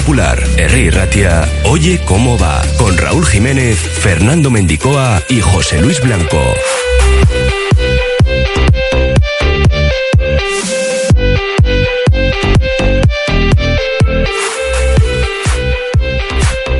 Popular, Herri Ratia, Oye cómo va, con Raúl Jiménez, Fernando Mendicoa y José Luis Blanco.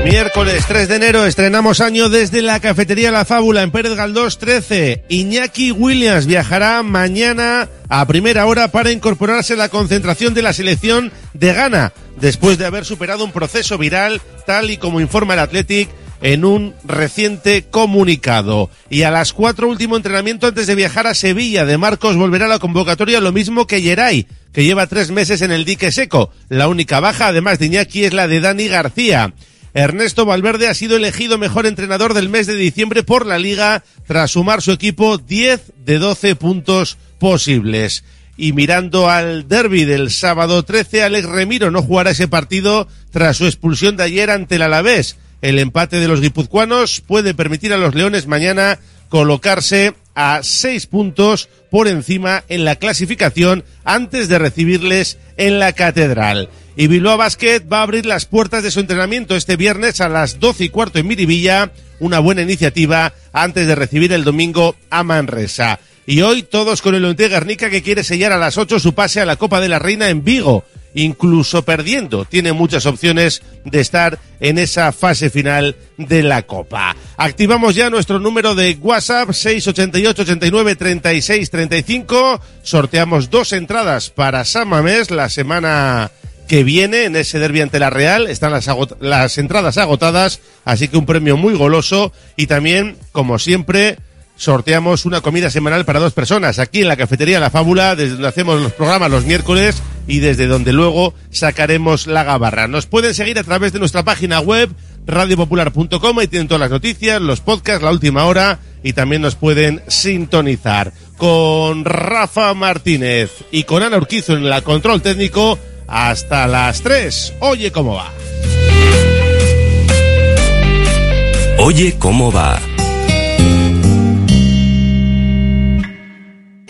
Miércoles 3 de enero estrenamos año desde la cafetería La Fábula en Pérez Galdós 13. Iñaki Williams viajará mañana a primera hora para incorporarse a la concentración de la selección de Ghana, después de haber superado un proceso viral, tal y como informa el Athletic en un reciente comunicado. Y a las cuatro último entrenamiento antes de viajar a Sevilla de Marcos volverá a la convocatoria lo mismo que Yeray, que lleva tres meses en el dique seco. La única baja, además de Iñaki, es la de Dani García. Ernesto Valverde ha sido elegido mejor entrenador del mes de diciembre por la liga tras sumar su equipo 10 de 12 puntos posibles. Y mirando al derby del sábado 13, Alex Remiro no jugará ese partido tras su expulsión de ayer ante el Alavés. El empate de los guipuzcoanos puede permitir a los Leones mañana colocarse a seis puntos por encima en la clasificación antes de recibirles en la catedral. Y Bilbao Basket va a abrir las puertas de su entrenamiento este viernes a las 12 y cuarto en Miribilla, una buena iniciativa antes de recibir el domingo a Manresa. Y hoy todos con el Onte Garnica que quiere sellar a las 8 su pase a la Copa de la Reina en Vigo, incluso perdiendo. Tiene muchas opciones de estar en esa fase final de la Copa. Activamos ya nuestro número de WhatsApp 688 89 36 35. Sorteamos dos entradas para Samamés la semana que viene en ese derbi ante la Real. Están las entradas agotadas, así que un premio muy goloso y también, como siempre, sorteamos una comida semanal para dos personas aquí en la cafetería La Fábula, desde donde hacemos los programas los miércoles y desde donde luego sacaremos la gabarra. Nos pueden seguir a través de nuestra página web radiopopular.com y tienen todas las noticias, los podcasts, la última hora y también nos pueden sintonizar con Rafa Martínez y con Ana Urquizo en la control técnico hasta las 3. Oye cómo va. Oye cómo va.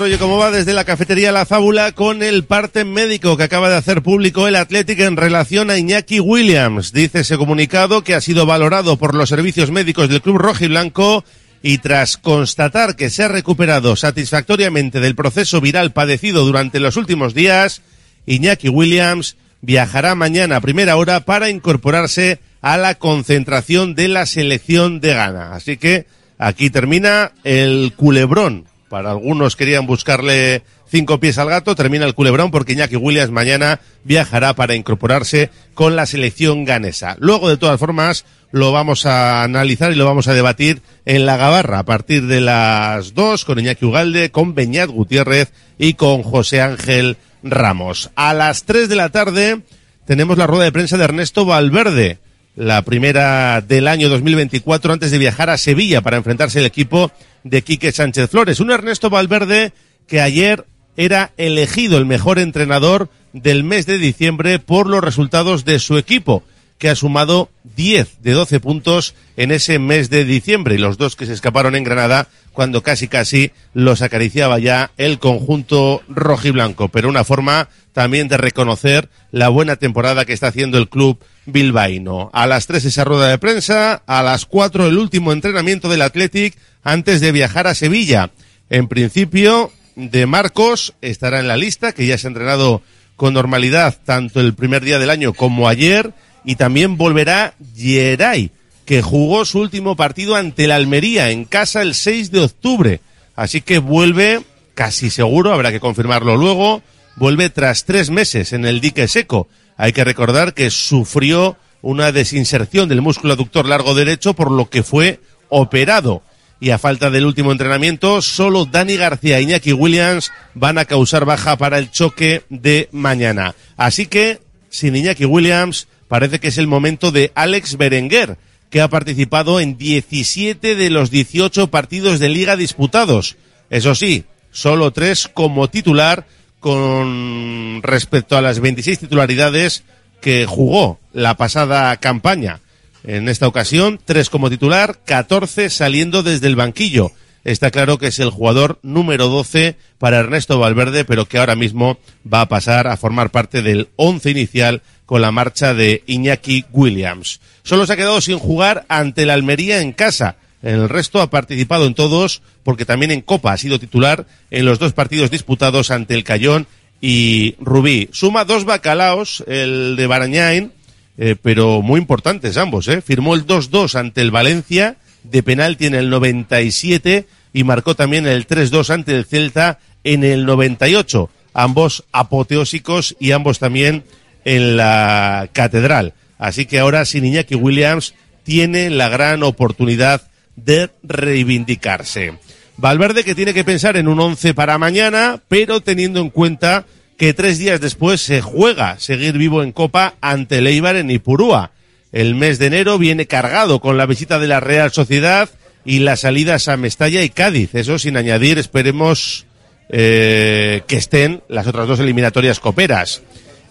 Oye Cómo Va desde la cafetería La Fábula con el parte médico que acaba de hacer público el Athletic en relación a Iñaki Williams. Dice ese comunicado que ha sido valorado por los servicios médicos del club rojo y blanco y tras constatar que se ha recuperado satisfactoriamente del proceso viral padecido durante los últimos días, Iñaki Williams viajará mañana a primera hora para incorporarse a la concentración de la selección de Ghana. Así que aquí termina el culebrón para algunos querían buscarle cinco pies al gato, termina el culebrón porque Iñaki Williams mañana viajará para incorporarse con la selección ganesa. Luego, de todas formas, lo vamos a analizar y lo vamos a debatir en la Gabarra a partir de las dos con Iñaki Ugalde, con Beñat Gutiérrez y con José Ángel Ramos. A las tres de la tarde tenemos la rueda de prensa de Ernesto Valverde la primera del año 2024 antes de viajar a Sevilla para enfrentarse al equipo de Quique Sánchez Flores. Un Ernesto Valverde que ayer era elegido el mejor entrenador del mes de diciembre por los resultados de su equipo, que ha sumado 10 de 12 puntos en ese mes de diciembre y los dos que se escaparon en Granada cuando casi casi los acariciaba ya el conjunto rojiblanco, pero una forma también de reconocer la buena temporada que está haciendo el club bilbaíno. A las tres esa rueda de prensa, a las cuatro el último entrenamiento del Athletic antes de viajar a Sevilla. En principio, de Marcos estará en la lista, que ya se ha entrenado con normalidad tanto el primer día del año como ayer, y también volverá Geray, que jugó su último partido ante la Almería en casa el 6 de octubre. Así que vuelve, casi seguro, habrá que confirmarlo luego, vuelve tras tres meses en el dique seco. Hay que recordar que sufrió una desinserción del músculo aductor largo derecho por lo que fue operado. Y a falta del último entrenamiento, solo Dani García e Iñaki Williams van a causar baja para el choque de mañana. Así que, sin Iñaki Williams, parece que es el momento de Alex Berenguer, que ha participado en 17 de los 18 partidos de liga disputados. Eso sí, solo tres como titular con respecto a las 26 titularidades que jugó la pasada campaña. En esta ocasión, tres como titular, 14 saliendo desde el banquillo. Está claro que es el jugador número 12 para Ernesto Valverde, pero que ahora mismo va a pasar a formar parte del once inicial con la marcha de Iñaki Williams. Solo se ha quedado sin jugar ante la Almería en casa El resto ha participado en todos, porque también en Copa ha sido titular en los dos partidos disputados ante el Cayón y Rubí. Suma dos bacalaos, el de Barañain, eh, pero muy importantes ambos. Eh. Firmó el 2-2 ante el Valencia, de penalti en el 97 y marcó también el 3-2 ante el Celta en el 98. Ambos apoteósicos y ambos también en la catedral. Así que ahora sin Iñaki Williams tiene la gran oportunidad de reivindicarse. Valverde que tiene que pensar en un 11 para mañana, pero teniendo en cuenta que tres días después se juega seguir vivo en Copa ante el Eibar en Ipurúa. El mes de enero viene cargado con la visita de la Real Sociedad y las salidas a Mestalla y Cádiz. Eso sin añadir, esperemos eh, que estén las otras dos eliminatorias coperas.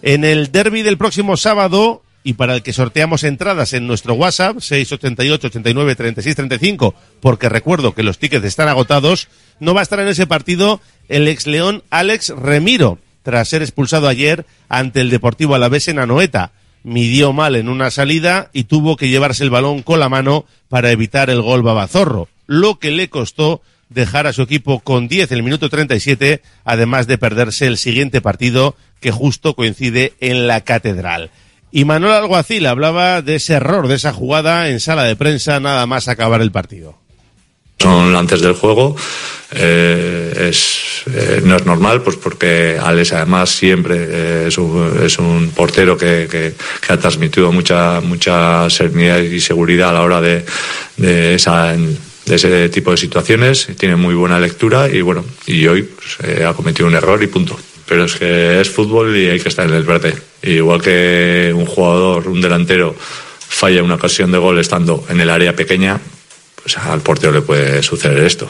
En el derby del próximo sábado, y para el que sorteamos entradas en nuestro WhatsApp, 688 89 36 35, porque recuerdo que los tickets están agotados, no va a estar en ese partido el ex León Alex Remiro, tras ser expulsado ayer ante el Deportivo Alavés en Anoeta. Midió mal en una salida y tuvo que llevarse el balón con la mano para evitar el gol babazorro, lo que le costó dejar a su equipo con 10 en el minuto 37, además de perderse el siguiente partido que justo coincide en la catedral. Y Manuel Alguacil hablaba de ese error, de esa jugada en sala de prensa nada más acabar el partido. Son antes del juego, eh, es, eh, no es normal, pues porque Alex además siempre eh, es, un, es, un, portero que, ha transmitido mucha, mucha serenidad y seguridad a la hora de, de esa de ese tipo de situaciones, tiene muy buena lectura y bueno, y hoy pues, ha cometido un error y punto. Pero es que es fútbol y hay que estar en el verde. igual que un jugador, un delantero, falla una ocasión de gol estando en el área pequeña, pues al portero le puede suceder esto.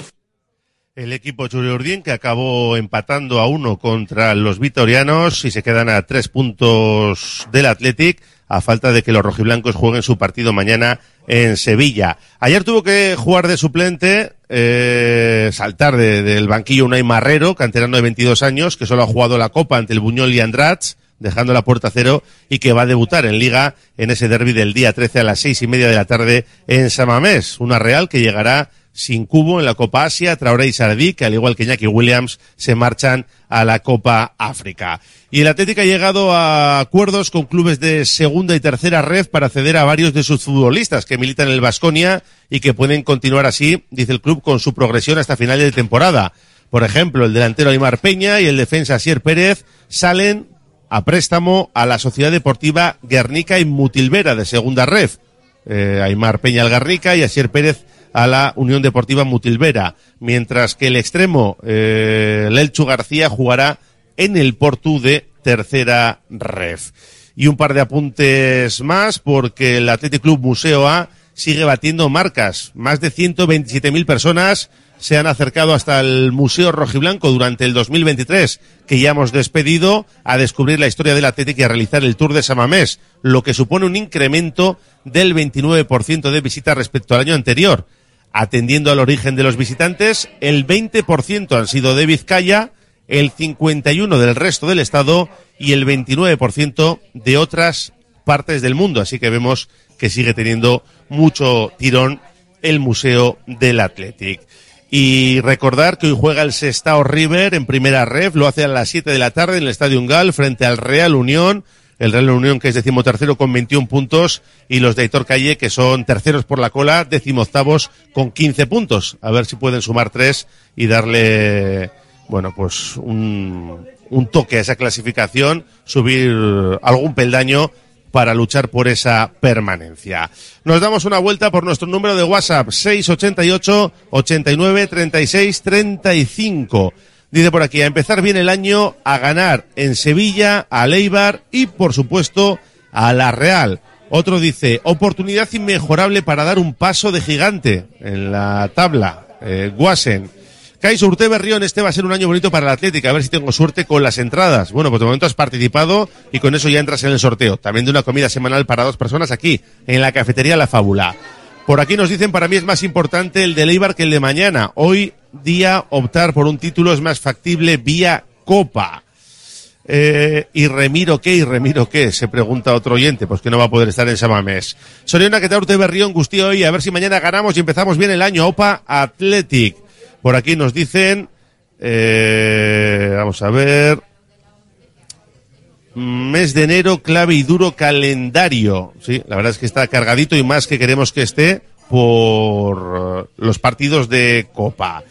El equipo Churiurdín que acabó empatando a uno contra los vitorianos y se quedan a tres puntos del Athletic a falta de que los rojiblancos jueguen su partido mañana en Sevilla. Ayer tuvo que jugar de suplente, eh, saltar de, del banquillo Unai Marrero, canterano de 22 años, que solo ha jugado la Copa ante el Buñol y Andrats, dejando la puerta cero y que va a debutar en Liga en ese derby del día 13 a las seis y media de la tarde en Samamés. Una Real que llegará sin cubo en la Copa Asia, Traoré y Sardí, que al igual que Jackie Williams, se marchan a la Copa África. Y el Atlético ha llegado a acuerdos con clubes de segunda y tercera red para acceder a varios de sus futbolistas que militan en el Vasconia y que pueden continuar así, dice el club, con su progresión hasta final de temporada. Por ejemplo, el delantero Aymar Peña y el defensa Sier Pérez salen a préstamo a la Sociedad Deportiva Guernica y Mutilvera de segunda red. Eh, Aymar Peña al Guernica y Asier Pérez a la Unión Deportiva Mutilvera, mientras que el extremo eh, Lelchu García jugará en el Portu de tercera ref. Y un par de apuntes más porque el Athletic Club Museo A sigue batiendo marcas. Más de 127.000 personas se han acercado hasta el Museo Rojiblanco durante el 2023, que ya hemos despedido, a descubrir la historia del Atlético y a realizar el Tour de Samamés, lo que supone un incremento del 29% de visitas respecto al año anterior. Atendiendo al origen de los visitantes, el 20% han sido de Vizcaya, el 51% del resto del estado y el 29% de otras partes del mundo. Así que vemos que sigue teniendo mucho tirón el Museo del Athletic. Y recordar que hoy juega el Sestao River en primera ref, lo hace a las 7 de la tarde en el Estadio Ungal frente al Real Unión el Real Unión que es decimotercero con 21 puntos y los de Aitor Calle que son terceros por la cola, decimoctavos con 15 puntos. A ver si pueden sumar tres y darle, bueno, pues un, un toque a esa clasificación, subir algún peldaño para luchar por esa permanencia. Nos damos una vuelta por nuestro número de WhatsApp 688 89 36 35. Dice por aquí, a empezar bien el año, a ganar en Sevilla, a Leibar y, por supuesto, a La Real. Otro dice, oportunidad inmejorable para dar un paso de gigante en la tabla. Eh, Guasen. Kais Urte Berrión, este va a ser un año bonito para la Atlética. A ver si tengo suerte con las entradas. Bueno, pues de momento has participado y con eso ya entras en el sorteo. También de una comida semanal para dos personas aquí, en la cafetería La Fábula. Por aquí nos dicen, para mí es más importante el de Leibar que el de mañana. Hoy día optar por un título es más factible vía Copa. Eh, ¿Y Remiro qué? ¿Y Remiro qué? Se pregunta otro oyente, pues que no va a poder estar en Samamés. Soriona que te Berrión, Gustío hoy, a ver si mañana ganamos y empezamos bien el año. Opa Athletic. Por aquí nos dicen, eh, vamos a ver, mes de enero, clave y duro calendario. Sí, la verdad es que está cargadito y más que queremos que esté por los partidos de Copa.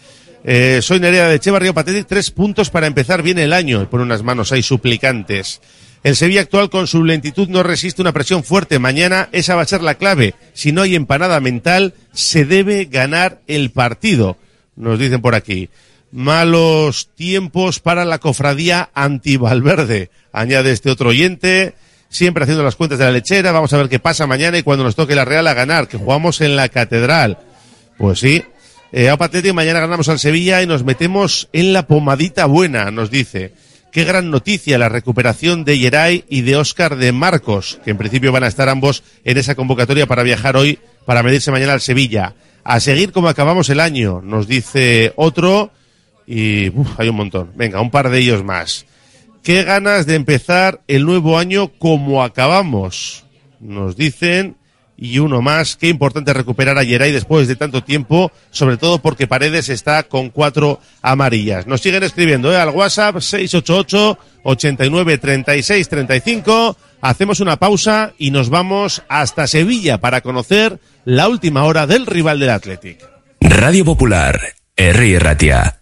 Eh, soy Nerea de Echevarrio Patetic, tres puntos para empezar bien el año. Pone unas manos ahí suplicantes. El Sevilla actual con su lentitud no resiste una presión fuerte. Mañana esa va a ser la clave. Si no hay empanada mental, se debe ganar el partido. Nos dicen por aquí. Malos tiempos para la cofradía anti-Valverde. Añade este otro oyente. Siempre haciendo las cuentas de la lechera. Vamos a ver qué pasa mañana y cuando nos toque la Real a ganar, que jugamos en la catedral. Pues sí, eh, a mañana ganamos al Sevilla y nos metemos en la pomadita buena, nos dice. Qué gran noticia la recuperación de Yeray y de Óscar de Marcos, que en principio van a estar ambos en esa convocatoria para viajar hoy, para medirse mañana al Sevilla. A seguir como acabamos el año, nos dice otro, y hay un montón. Venga, un par de ellos más. Qué ganas de empezar el nuevo año como acabamos, nos dicen y uno más. Qué importante recuperar a Geray después de tanto tiempo, sobre todo porque Paredes está con cuatro amarillas. Nos siguen escribiendo ¿eh? al WhatsApp 688 89 36 35. Hacemos una pausa y nos vamos hasta Sevilla para conocer la última hora del rival del Athletic. Radio Popular, R. Ratia.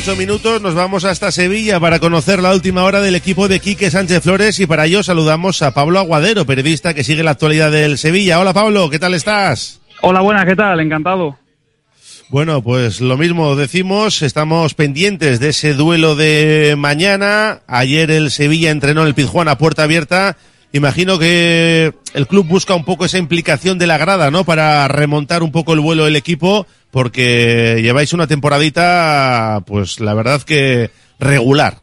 48 minutos nos vamos hasta Sevilla para conocer la última hora del equipo de Quique Sánchez Flores y para ello saludamos a Pablo Aguadero, periodista que sigue la actualidad del Sevilla. Hola Pablo, ¿qué tal estás? Hola, buenas, ¿qué tal? Encantado. Bueno, pues lo mismo decimos, estamos pendientes de ese duelo de mañana. Ayer el Sevilla entrenó en el Pizjuán a puerta abierta. Imagino que el club busca un poco esa implicación de la grada, ¿no? Para remontar un poco el vuelo del equipo porque lleváis una temporadita, pues la verdad que regular.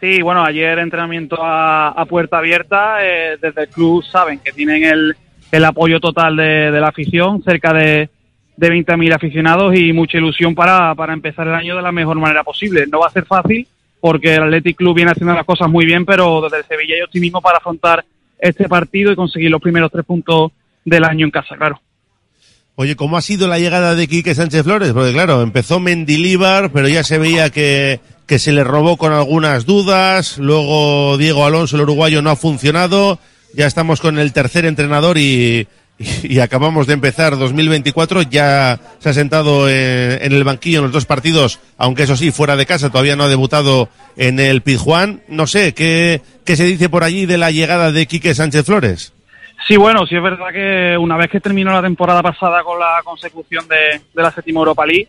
Sí, bueno, ayer entrenamiento a, puerta abierta, eh, desde el club saben que tienen el, el apoyo total de, la afición, cerca de, de 20.000 aficionados y mucha ilusión para, para empezar el año de la mejor manera posible. No va a ser fácil porque el Athletic Club viene haciendo las cosas muy bien, pero desde el Sevilla hay optimismo para afrontar este partido y conseguir los primeros tres puntos del año en casa, claro. Oye, ¿cómo ha sido la llegada de Quique Sánchez Flores? Porque claro, empezó Mendilíbar, pero ya se veía que, que se le robó con algunas dudas, luego Diego Alonso, el uruguayo, no ha funcionado, ya estamos con el tercer entrenador y, y, acabamos de empezar 2024, ya se ha sentado en, en, el banquillo en los dos partidos, aunque eso sí, fuera de casa, todavía no ha debutado en el Pizjuán. No sé, ¿qué, qué se dice por allí de la llegada de Quique Sánchez Flores? Sí, bueno, sí es verdad que una vez que terminó la temporada pasada con la consecución de, de la séptima Europa League,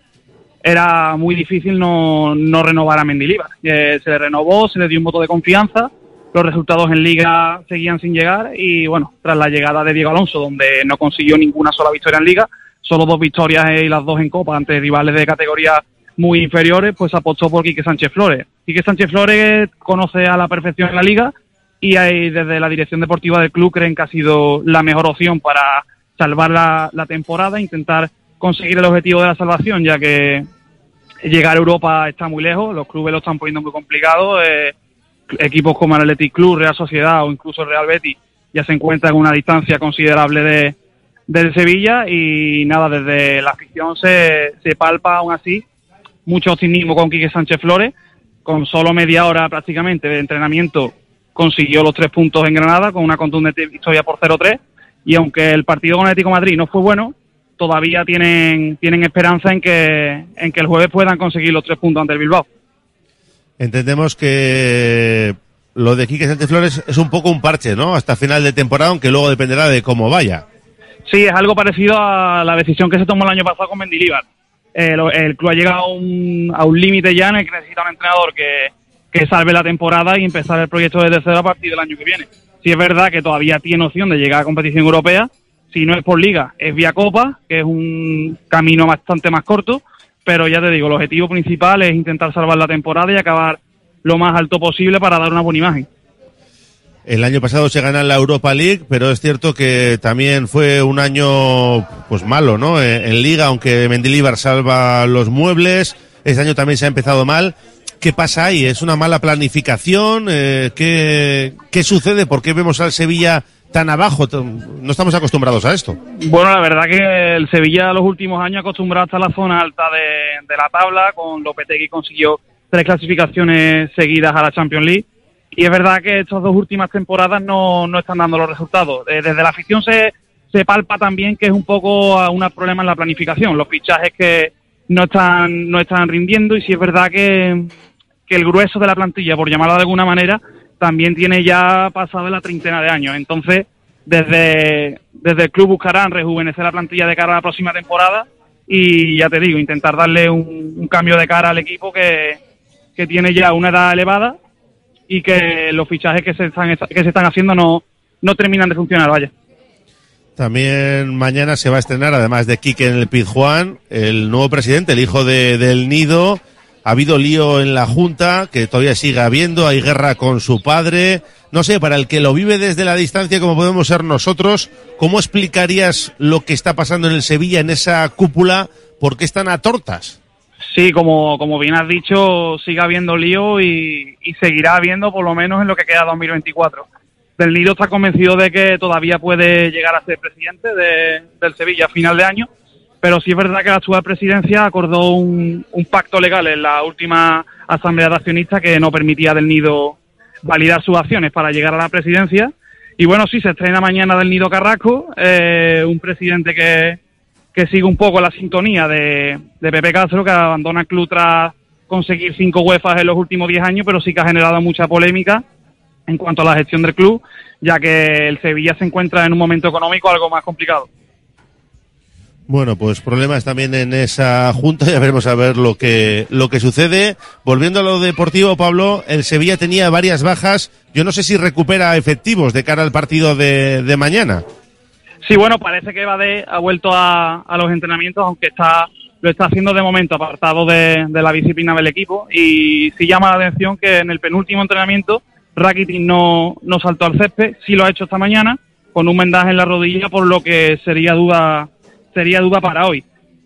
era muy difícil no, no renovar a Mendilibar. Eh, se le renovó, se le dio un voto de confianza, los resultados en Liga seguían sin llegar y bueno, tras la llegada de Diego Alonso, donde no consiguió ninguna sola victoria en Liga, solo dos victorias y las dos en Copa ante rivales de categorías muy inferiores, pues apostó por Quique Sánchez Flores. Quique Sánchez Flores conoce a la perfección en la Liga y ahí desde la dirección deportiva del club creen que ha sido la mejor opción para salvar la, la temporada, intentar conseguir el objetivo de la salvación, ya que llegar a Europa está muy lejos, los clubes lo están poniendo muy complicado, eh, equipos como el Athletic Club, Real Sociedad o incluso el Real Betis ya se encuentran en una distancia considerable de, del Sevilla y nada, desde la afición se, se palpa aún así mucho optimismo con Quique Sánchez Flores, con solo media hora prácticamente de entrenamiento consiguió los tres puntos en Granada con una contundente victoria por 0-3 y aunque el partido con Atlético Madrid no fue bueno, todavía tienen, tienen esperanza en que, en que el jueves puedan conseguir los tres puntos ante el Bilbao. Entendemos que lo de Quique Sánchez Flores es un poco un parche, ¿no? Hasta final de temporada, aunque luego dependerá de cómo vaya. Sí, es algo parecido a la decisión que se tomó el año pasado con Mendilibar. El, el club ha llegado a un, a un límite ya en el que necesita un entrenador que, que salve la temporada y empezar el proyecto desde cero a partir del año que viene. Si es verdad que todavía tiene opción de llegar a competición europea, si no es por liga, es vía Copa, que es un camino bastante más corto, pero ya te digo, el objetivo principal es intentar salvar la temporada y acabar lo más alto posible para dar una buena imagen. El año pasado se gana la Europa League, pero es cierto que también fue un año pues malo, ¿no? En, en Liga, aunque Mendilibar salva los muebles, este año también se ha empezado mal. ¿Qué pasa ahí? ¿Es una mala planificación? Eh, ¿qué, ¿Qué sucede? ¿Por qué vemos al Sevilla tan abajo? No estamos acostumbrados a esto. Bueno, la verdad que el Sevilla los últimos años acostumbrado hasta la zona alta de, la tabla, con Lopetegui consiguió tres clasificaciones seguidas a la Champions League. Y es verdad que estas dos últimas temporadas no, no están dando los resultados. Eh, desde la afición se, se palpa también que es un poco un problema en la planificación. Los fichajes que no están, no están rindiendo y si es verdad que, que el grueso de la plantilla, por llamarlo de alguna manera, también tiene ya pasado la treintena de años. Entonces, desde, desde el club buscarán rejuvenecer la plantilla de cara a la próxima temporada y ya te digo, intentar darle un, cambio de cara al equipo que, que tiene ya una edad elevada y que los fichajes que se están, que se están haciendo no, no terminan de funcionar, vaya. También mañana se va a estrenar, además de Quique en el Pizjuán, el nuevo presidente, el hijo de, del Nido. Ha habido lío en la Junta, que todavía sigue habiendo, hay guerra con su padre. No sé, para el que lo vive desde la distancia, como podemos ser nosotros, ¿cómo explicarías lo que está pasando en el Sevilla, en esa cúpula? ¿Por qué están a tortas? Sí, como, como bien has dicho, sigue habiendo lío y, seguirá habiendo por lo menos en lo que queda 2024. Del Nido está convencido de que todavía puede llegar a ser presidente de, del Sevilla a final de año, pero sí es verdad que la actual presidencia acordó un, pacto legal en la última asamblea de accionistas que no permitía del Nido validar sus acciones para llegar a la presidencia. Y bueno, sí, se estrena mañana del Nido Carrasco, eh, un presidente que, que sigue un poco la sintonía de, de Pepe Castro, que abandona el club tras conseguir cinco UEFAs en los últimos diez años, pero sí que ha generado mucha polémica en cuanto a la gestión del club, ya que el Sevilla se encuentra en un momento económico algo más complicado. Bueno, pues problemas también en esa junta, ya veremos a ver lo que, lo que sucede. Volviendo a lo deportivo, Pablo, el Sevilla tenía varias bajas. Yo no sé si recupera efectivos de cara al partido de, de mañana. Sí, bueno, parece que Bade ha vuelto a, a, los entrenamientos, aunque está lo está haciendo de momento apartado de, de, la disciplina del equipo. Y sí llama la atención que en el penúltimo entrenamiento Rakitic no, no saltó al césped, sí lo ha hecho esta mañana, con un vendaje en la rodilla, por lo que sería duda, sería duda para hoy.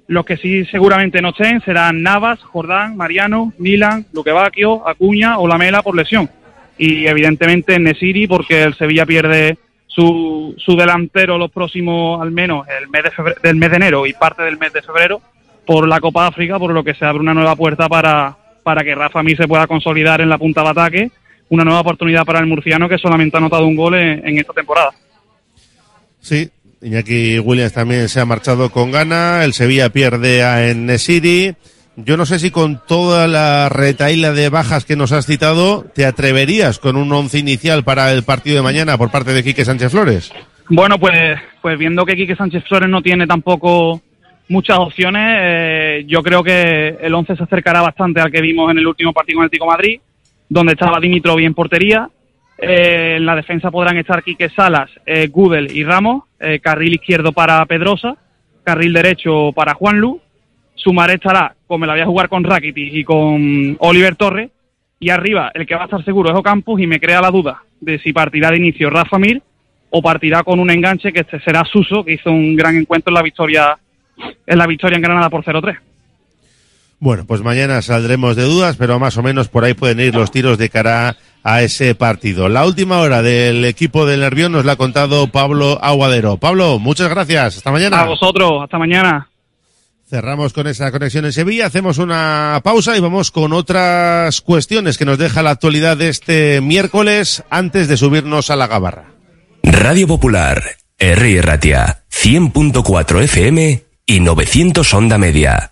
Los que sí seguramente no estén serán Navas, Jordán, Mariano, Milan, Luque Bacchio, Acuña o Lamela por lesión. Y evidentemente Nesiri porque el Sevilla pierde su, su delantero los próximos, al menos el mes de febrero- del mes de enero y parte del mes de febrero por la Copa África, por lo que se abre una nueva puerta para, para que Rafa Mir se pueda consolidar en la punta de ataque. Una nueva oportunidad para el murciano que solamente ha anotado un gol en esta temporada. Sí, Iñaki Williams también se ha marchado con gana. El Sevilla pierde a Enesiri. Yo no sé si con toda la retaíla de bajas que nos has citado, te atreverías con un once inicial para el partido de mañana por parte de Quique Sánchez Flores. Bueno, pues, pues viendo que Quique Sánchez Flores no tiene tampoco muchas opciones, eh, yo creo que el 11 se acercará bastante al que vimos en el último partido con el Tico Madrid, donde estaba Dimitrov en portería. Eh, en la defensa podrán estar Quique Salas, eh, y Ramos, eh, carril izquierdo para Pedrosa, carril derecho para Juanlu. Sumaré estará, como la voy a jugar con Rakitic y con Oliver Torres, y arriba el que va a estar seguro es Ocampos y me crea la duda de si partirá de inicio Rafa Mir o partirá con un enganche que este será Suso, que hizo un gran encuentro en la victoria en la victoria en Granada por 0-3. Bueno, pues mañana saldremos de dudas, pero más o menos por ahí pueden ir los tiros de cara a ese partido. La última hora del equipo del Nervión nos la ha contado Pablo Aguadero. Pablo, muchas gracias. Hasta mañana. A vosotros, hasta mañana. Cerramos con esa conexión en Sevilla, hacemos una pausa y vamos con otras cuestiones que nos deja la actualidad de este miércoles antes de subirnos a la gabarra. Radio Popular, R. Ratia, 100.4 FM y 900 Onda Media.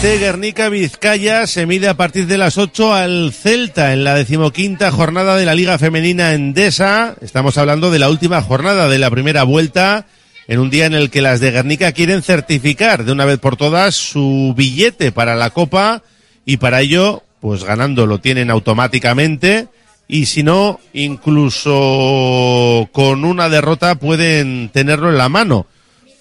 Lointe Guernica Vizcaya se mide a partir de las 8 al Celta en la decimoquinta jornada de la Liga Femenina Endesa. Estamos hablando de la última jornada de la primera vuelta en un día en el que las de Guernica quieren certificar de una vez por todas su billete para la Copa y para ello, pues ganando lo tienen automáticamente y si no, incluso con una derrota pueden tenerlo en la mano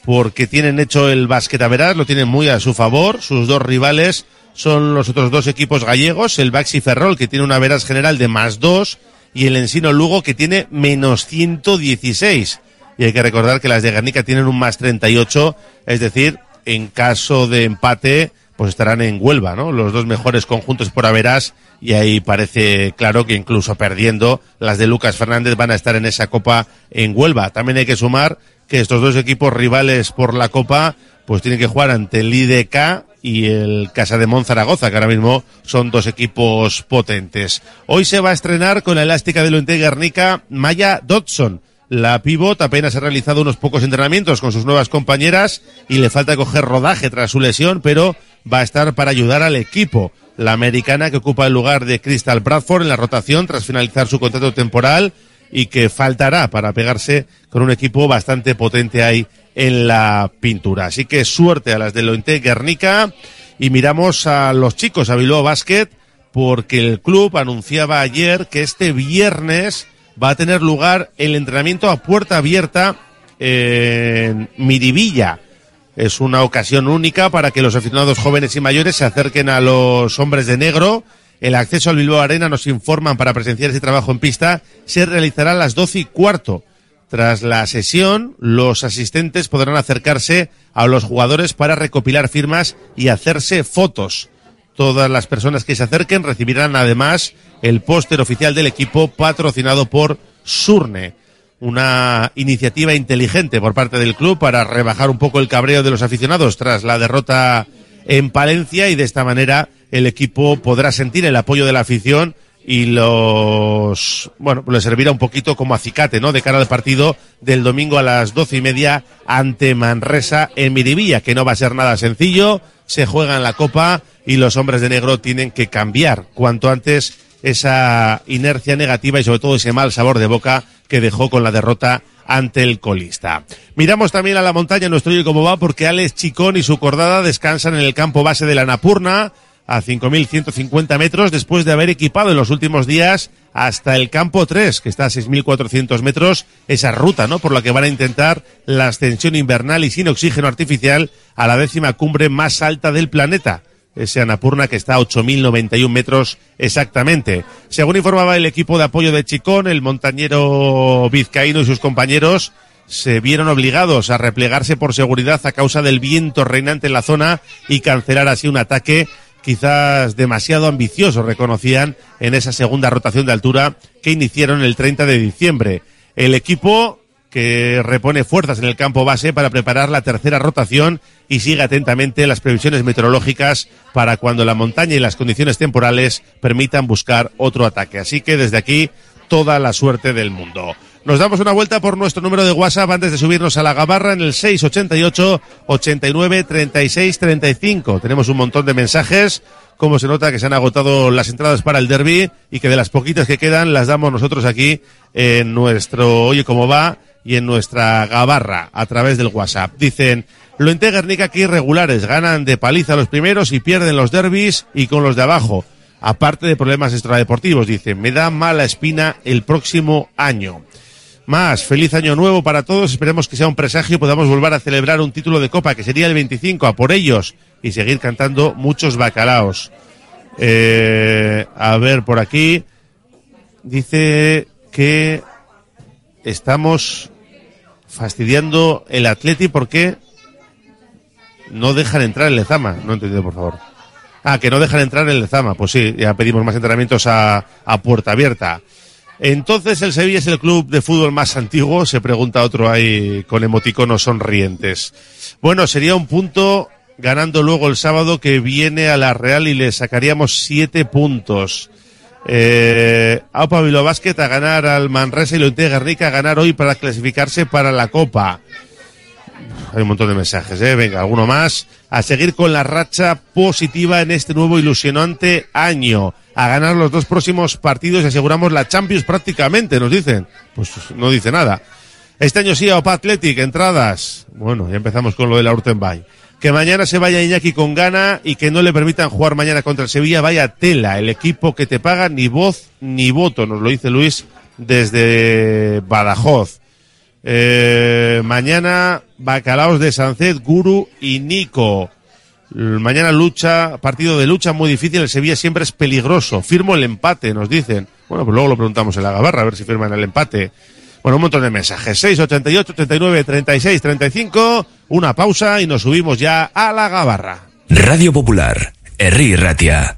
porque tienen hecho el básquet a veras, lo tienen muy a su favor. Sus dos rivales son los otros dos equipos gallegos, el Baxi Ferrol, que tiene una veras general de más dos, y el Ensino Lugo, que tiene menos 116. Y hay que recordar que las de Guernica tienen un más 38, es decir, en caso de empate, pues estarán en Huelva, ¿no? Los dos mejores conjuntos por Averas y ahí parece claro que incluso perdiendo las de Lucas Fernández van a estar en esa copa en Huelva. También hay que sumar que estos dos equipos rivales por la copa pues tienen que jugar ante el IDK y el Casa de Zaragoza, que ahora mismo son dos equipos potentes. Hoy se va a estrenar con la elástica de Lointe Guernica Maya Dodson. La pivot apenas ha realizado unos pocos entrenamientos con sus nuevas compañeras y le falta coger rodaje tras su lesión, pero va a estar para ayudar al equipo. La americana que ocupa el lugar de Crystal Bradford en la rotación tras finalizar su contrato temporal y que faltará para pegarse con un equipo bastante potente ahí en la pintura. Así que suerte a las de Lointe Guernica y miramos a los chicos, a Bilbao Basket, porque el club anunciaba ayer que este viernes va a tener lugar el entrenamiento a puerta abierta en Miribilla. Es una ocasión única para que los aficionados jóvenes y mayores se acerquen a los hombres de negro. El acceso al Bilbao Arena, nos informan, para presenciar ese trabajo en pista, se realizará a las doce y cuarto. Tras la sesión, los asistentes podrán acercarse a los jugadores para recopilar firmas y hacerse fotos. Todas las personas que se acerquen recibirán además el póster oficial del equipo patrocinado por Surne. Una iniciativa inteligente por parte del club para rebajar un poco el cabreo de los aficionados tras la derrota en Palencia y de esta manera el equipo podrá sentir el apoyo de la afición y los, bueno, le servirá un poquito como acicate, ¿no? De cara al partido del domingo a las doce y media ante Manresa en Miribilla, que no va a ser nada sencillo, se juega en la Copa y los hombres de negro tienen que cambiar cuanto antes esa inercia negativa y sobre todo ese mal sabor de boca que dejó con la derrota ante el colista. Miramos también a la montaña nuestro y cómo va porque Alex Chicón y su cordada descansan en el campo base de la Napurna a 5.150 metros después de haber equipado en los últimos días hasta el campo 3, que está a 6.400 metros, esa ruta, ¿no? Por la que van a intentar la ascensión invernal y sin oxígeno artificial a la décima cumbre más alta del planeta. Ese Anapurna que está a 8.091 metros exactamente. Según informaba el equipo de apoyo de Chicón, el montañero vizcaíno y sus compañeros se vieron obligados a replegarse por seguridad a causa del viento reinante en la zona y cancelar así un ataque quizás demasiado ambicioso, reconocían en esa segunda rotación de altura que iniciaron el 30 de diciembre. El equipo que repone fuerzas en el campo base para preparar la tercera rotación y sigue atentamente las previsiones meteorológicas para cuando la montaña y las condiciones temporales permitan buscar otro ataque. Así que desde aquí toda la suerte del mundo. Nos damos una vuelta por nuestro número de WhatsApp antes de subirnos a la gabarra en el 688 89 36 35. Tenemos un montón de mensajes. Como se nota que se han agotado las entradas para el derby y que de las poquitas que quedan las damos nosotros aquí en nuestro Oye cómo va y en nuestra gabarra a través del WhatsApp. Dicen, lo Guernica aquí irregulares, ganan de paliza los primeros y pierden los derbis y con los de abajo. Aparte de problemas extradeportivos, dicen, me da mala espina el próximo año más. Feliz año nuevo para todos. Esperemos que sea un presagio y podamos volver a celebrar un título de copa que sería el 25 a por ellos y seguir cantando muchos bacalaos. Eh, a ver, por aquí dice que estamos fastidiando el Atleti porque no dejan entrar en Lezama. No he entendido, por favor. Ah, que no dejan entrar en Lezama. Pues sí, ya pedimos más entrenamientos a puerta abierta. Entonces, ¿el Sevilla es el club de fútbol más antiguo? Se pregunta otro ahí con emoticonos sonrientes. Bueno, sería un punto ganando luego el sábado que viene a la Real y le sacaríamos siete puntos. Eh, Aupa Bilbao Basket a ganar al Manresa y lo Guernica a ganar hoy para clasificarse para la Copa. Hay un montón de mensajes, ¿eh? Venga, alguno más. A seguir con la racha positiva en este nuevo ilusionante año. A ganar los dos próximos partidos y aseguramos la Champions prácticamente, nos dicen. Pues no dice nada. Este año sí, Opa Athletic, entradas. Bueno, ya empezamos con lo de la Urtenbay. Que mañana se vaya Iñaki con gana y que no le permitan jugar mañana contra el Sevilla. Vaya tela, el equipo que te paga ni voz ni voto, nos lo dice Luis desde Badajoz. Eh, mañana Bacalaos de Sancet, Guru y Nico. Mañana lucha, partido de lucha muy difícil. El Sevilla siempre es peligroso. Firmo el empate, nos dicen. Bueno, pues luego lo preguntamos en la gabarra a ver si firman el empate. Bueno, un montón de mensajes. 6, 88, 39, 36, 35. Una pausa y nos subimos ya a la gabarra. Radio Popular, Herri Ratia.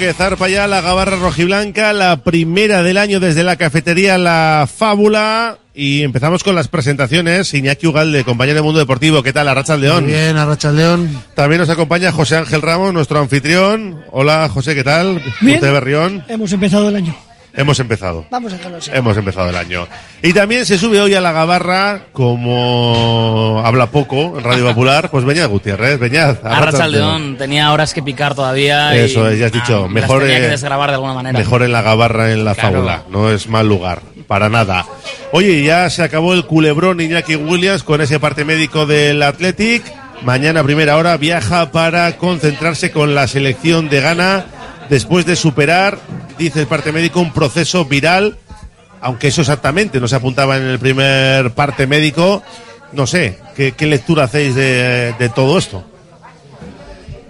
Que zarpa ya la gabarra rojiblanca, la primera del año desde la cafetería La Fábula. Y empezamos con las presentaciones. Iñaki Ugalde, compañero de Mundo Deportivo. ¿Qué tal? Arracha León. Muy bien, Arracha León. También nos acompaña José Ángel Ramos, nuestro anfitrión. Hola, José, ¿qué tal? Bien. Usted Berrión. Hemos empezado el año. Hemos empezado. Vamos a dejarlo así. Hemos empezado el año. Y también se sube hoy a la gabarra, como habla poco en Radio Popular, pues Beñat Gutiérrez. Beñat, Arrachaldeón tenía horas que picar todavía. Eso es, ya has dicho. ah, mejor, tenía que eh, desgrabar de alguna manera. mejor en la gabarra en la Claro. fábula. No es mal lugar. Para nada. Oye, ya se acabó el culebrón Iñaki Williams con ese parte médico del Athletic. Mañana, a primera hora, viaja para concentrarse con la selección de Ghana después de superar, dice el parte médico, un proceso viral. Aunque eso exactamente no se apuntaba en el primer parte médico. No sé, ¿qué, lectura hacéis de, todo esto?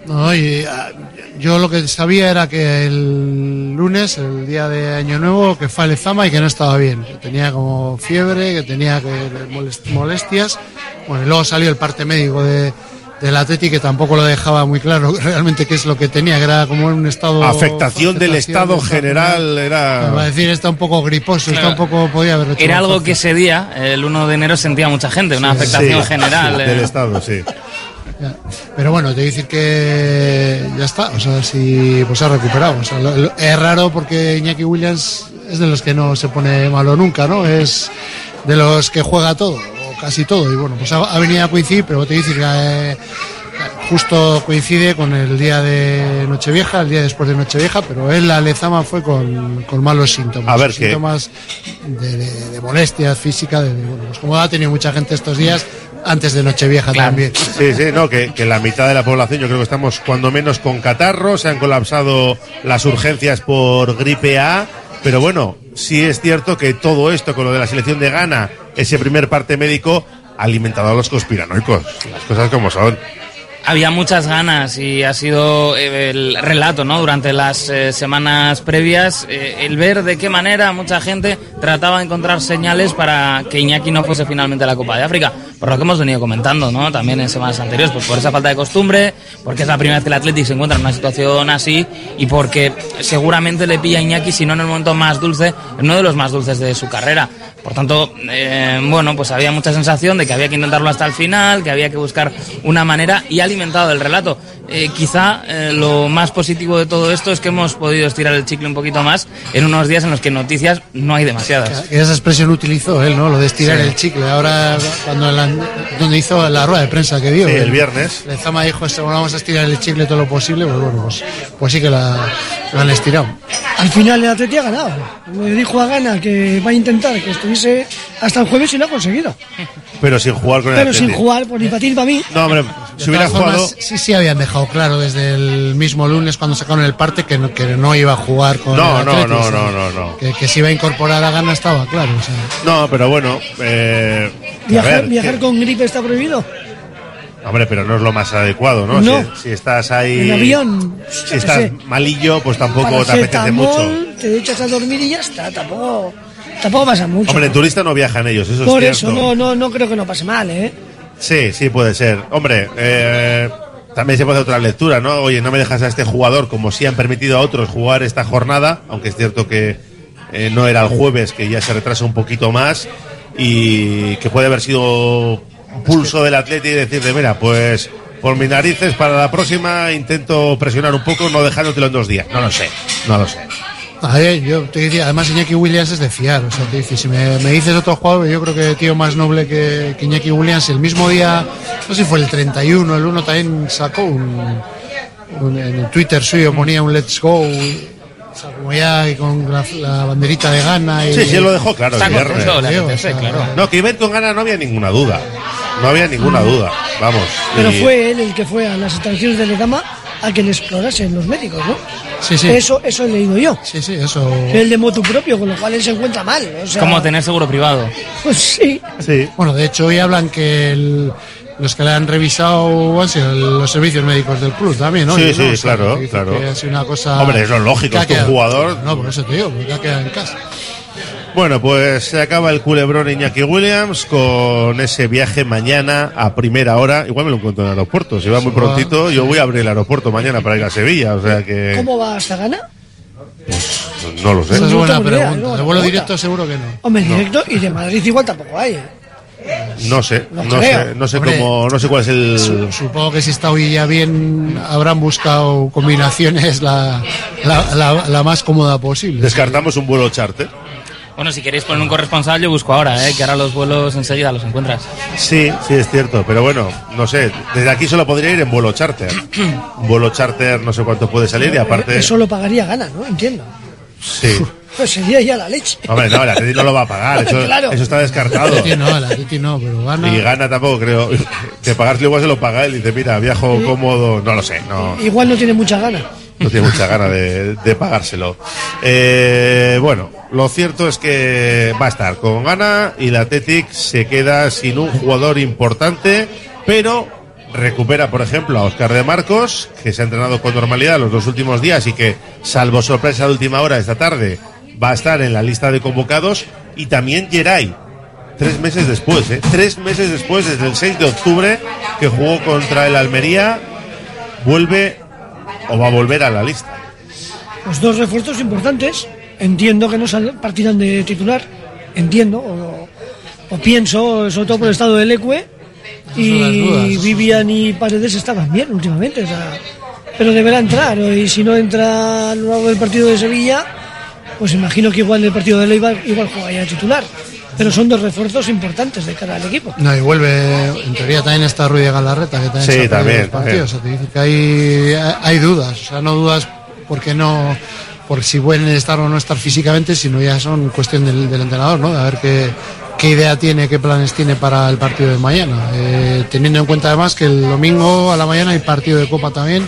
No, ah, yo lo que sabía era que el lunes, el día de Año Nuevo, que fue al Lezama y que no estaba bien. Que tenía como fiebre, que tenía que molest- molestias. Bueno, y luego salió el parte médico de, del Atleti que tampoco lo dejaba muy claro realmente qué es lo que tenía, que era como un estado... Afectación del estado general era... Va a decir, está un poco griposo, está un poco... Podía haber hecho Era algo fácil. que ese día, el 1 de enero, sentía mucha gente, una afectación Sí, general. sí, eh. del Estado, sí. Pero bueno, te voy a decir que ya está, o sea, si pues ha recuperado. O sea, lo- lo- es raro porque Iñaki Williams es de los que no se pone malo nunca, ¿no? Es de los que juega todo, casi todo. Y bueno, pues ha, ha venido a coincidir, pero te decir que eh, justo coincide con el día de Nochevieja, el día después de Nochevieja, pero él, la Lezama, fue con, con malos síntomas. A ver qué. síntomas de, de- de molestias físicas, de, bueno, pues como ha tenido mucha gente estos días, antes de Nochevieja también. Sí, sí, no, que, que la mitad de la población, yo creo que estamos cuando menos con catarro, se han colapsado las urgencias por gripe A, pero bueno, sí es cierto que todo esto con lo de la selección de Ghana, ese primer parte médico, ha alimentado a los conspiranoicos, las cosas como son. Había muchas ganas y ha sido eh, el relato, ¿no? Durante las eh, semanas previas, eh, el ver de qué manera mucha gente trataba de encontrar señales para que Iñaki no fuese finalmente la Copa de África. Por lo que hemos venido comentando, ¿no? También en semanas anteriores, pues por esa falta de costumbre, porque es la primera vez que el Athletic se encuentra en una situación así y porque seguramente le pilla a Iñaki, si no en el momento más dulce, en uno de los más dulces de su carrera. Por tanto, eh, bueno, pues había mucha sensación de que había que intentarlo hasta el final, que había que buscar una manera y ha alimentado el relato. Eh, quizá eh, lo más positivo de todo esto es que hemos podido estirar el chicle un poquito más en unos días en los que noticias no hay demasiadas. Esa expresión utilizó él, ¿no? Lo de estirar Sí. el chicle. Ahora, cuando la- donde hizo la rueda de prensa que dio. Sí, el viernes. Lezama dijo, "Este, bueno, vamos a estirar el chicle todo lo posible. Pues bueno, pues, pues sí que la, lo han estirado. Al final el Atleti ha ganado. Le dijo a Gana que va a intentar que estuviese hasta el jueves y lo ha conseguido. Pero sin jugar con el Pero sin Athletic. jugar, pues ni para ti ni para mí. No, hombre, si hubiera formas, jugado... Sí, sí habían dejado claro desde el mismo lunes cuando sacaron el parte que no, que no iba a jugar con No, el no, Atleti, no, sea, no, no, no. Que, que se iba a incorporar a Gana estaba claro. o sea. No, pero bueno, eh, Viajar, ver, viajar con gripe está prohibido. Hombre, pero no es lo más adecuado, ¿no? No. Si, si estás ahí. En avión, Si estás sé. malillo, pues tampoco te apetece mucho. Te echas a dormir y ya está. Tampoco, tampoco pasa mucho. Hombre, en turista no viajan ellos, eso Por es eso cierto. no, no, no creo que no pase mal, ¿eh? Sí, sí, puede ser. Hombre, eh, también se puede hacer otra lectura, ¿no? Oye, no me dejas a este jugador como si han permitido a otros jugar esta jornada, aunque es cierto que eh, no era el jueves, que ya se retrasa un poquito más y que puede haber sido pulso del atleta y decirle, mira, pues por mis narices para la próxima intento presionar un poco, no dejándotelo en dos días. No lo sé, no lo sé. A ver, yo te decía, además Iñaki Williams es de fiar, o sea, te dice, si me, me dices otro jugador, yo creo que tío más noble que, que Iñaki Williams, el mismo día, no sé si fue el 31, el 1 también sacó un, un- en el Twitter suyo ponía un Let's Go, o sea, como ya y con la, la banderita de gana. Y, Sí, sí, él lo dejó claro. Está el viernes. claro. No, que Iber con ganas no había ninguna duda. No había ninguna duda. Vamos. Pero y- fue él el que fue a las instalaciones de Legama a que le explorasen los médicos, ¿no? Sí, sí. Eso, eso he leído yo. Sí, sí, eso. El de motu propio, con lo cual él se encuentra mal. O sea, Como tener seguro privado. Pues sí. Sí. Bueno, de hecho hoy hablan que el- los que le han revisado han sido los servicios médicos del club también, ¿no? Sí, sí, ¿no? O sea, claro, que claro. que sido una cosa Hombre, eso es lógico, que es tu quedado- jugador. No, por eso te digo, porque ha quedado en casa. Bueno, pues se acaba el culebrón Iñaki Williams con ese viaje mañana a primera hora. Igual me lo encuentro en el aeropuerto. Si va muy prontito, yo voy a abrir el aeropuerto mañana para ir a Sevilla. O sea que ¿Cómo va hasta Gana? no lo sé. Esa es buena pregunta. no, De vuelo directo seguro que no. Hombre, No. directo y de Madrid igual tampoco hay. ¿eh? No sé, No sé, no sé Hombre, cómo, no sé cuál es el. Su- Supongo que si está hoy ya bien, habrán buscado combinaciones la, la, la- la más cómoda posible. Descartamos un vuelo charter. Bueno, si queréis poner un corresponsal, yo busco ahora, ¿eh? que ahora los vuelos enseguida los encuentras. Sí, sí es cierto, pero bueno, no sé, desde aquí solo podría ir en vuelo charter. Un vuelo charter no sé cuánto puede salir y aparte Eso lo pagaría gana, ¿no? Entiendo. sí. Pues sería ya la leche. Hombre, no, el Atleti no lo va a pagar, eso, Claro. eso está descartado. Atleti no, el Atleti no, pero gana. Y gana tampoco, creo. Que pagárselo igual se lo paga él y dice, mira, viajo cómodo, no lo sé, no, Igual no tiene mucha gana. no tiene mucha gana de, de pagárselo. Eh, bueno, lo cierto es que va a estar con gana y la Athletic se queda sin un jugador importante, pero recupera, por ejemplo, a Oscar de Marcos, que se ha entrenado con normalidad los dos últimos días y que, salvo sorpresa de última hora esta tarde, va a estar en la lista de convocados, y también Geray, tres meses después, ¿eh? tres meses después, desde el 6 de octubre, que jugó contra el Almería, vuelve o va a volver a la lista. Los dos refuerzos importantes. Entiendo que no partirán de titular. Entiendo. O, o pienso, sobre todo por el estado del Ecue. Y. Vivian y Paredes estaban bien últimamente. o sea, pero deberá entrar. Y si no entra a lo largo del partido de Sevilla, pues imagino que igual el partido de Leibar igual juega ya titular. Pero son dos refuerzos importantes de cara al equipo. No, y vuelve, en teoría también está Ruiz de Galarreta, que también Sí, perdido también, los partidos. también. O sea, te dice que hay, hay dudas, o sea, no dudas porque no, por si pueden estar o no estar físicamente, sino ya son cuestión del, del entrenador, ¿no? De a ver qué, qué idea tiene, qué planes tiene para el partido de mañana. Eh, teniendo en cuenta además que el domingo a la mañana hay partido de Copa también.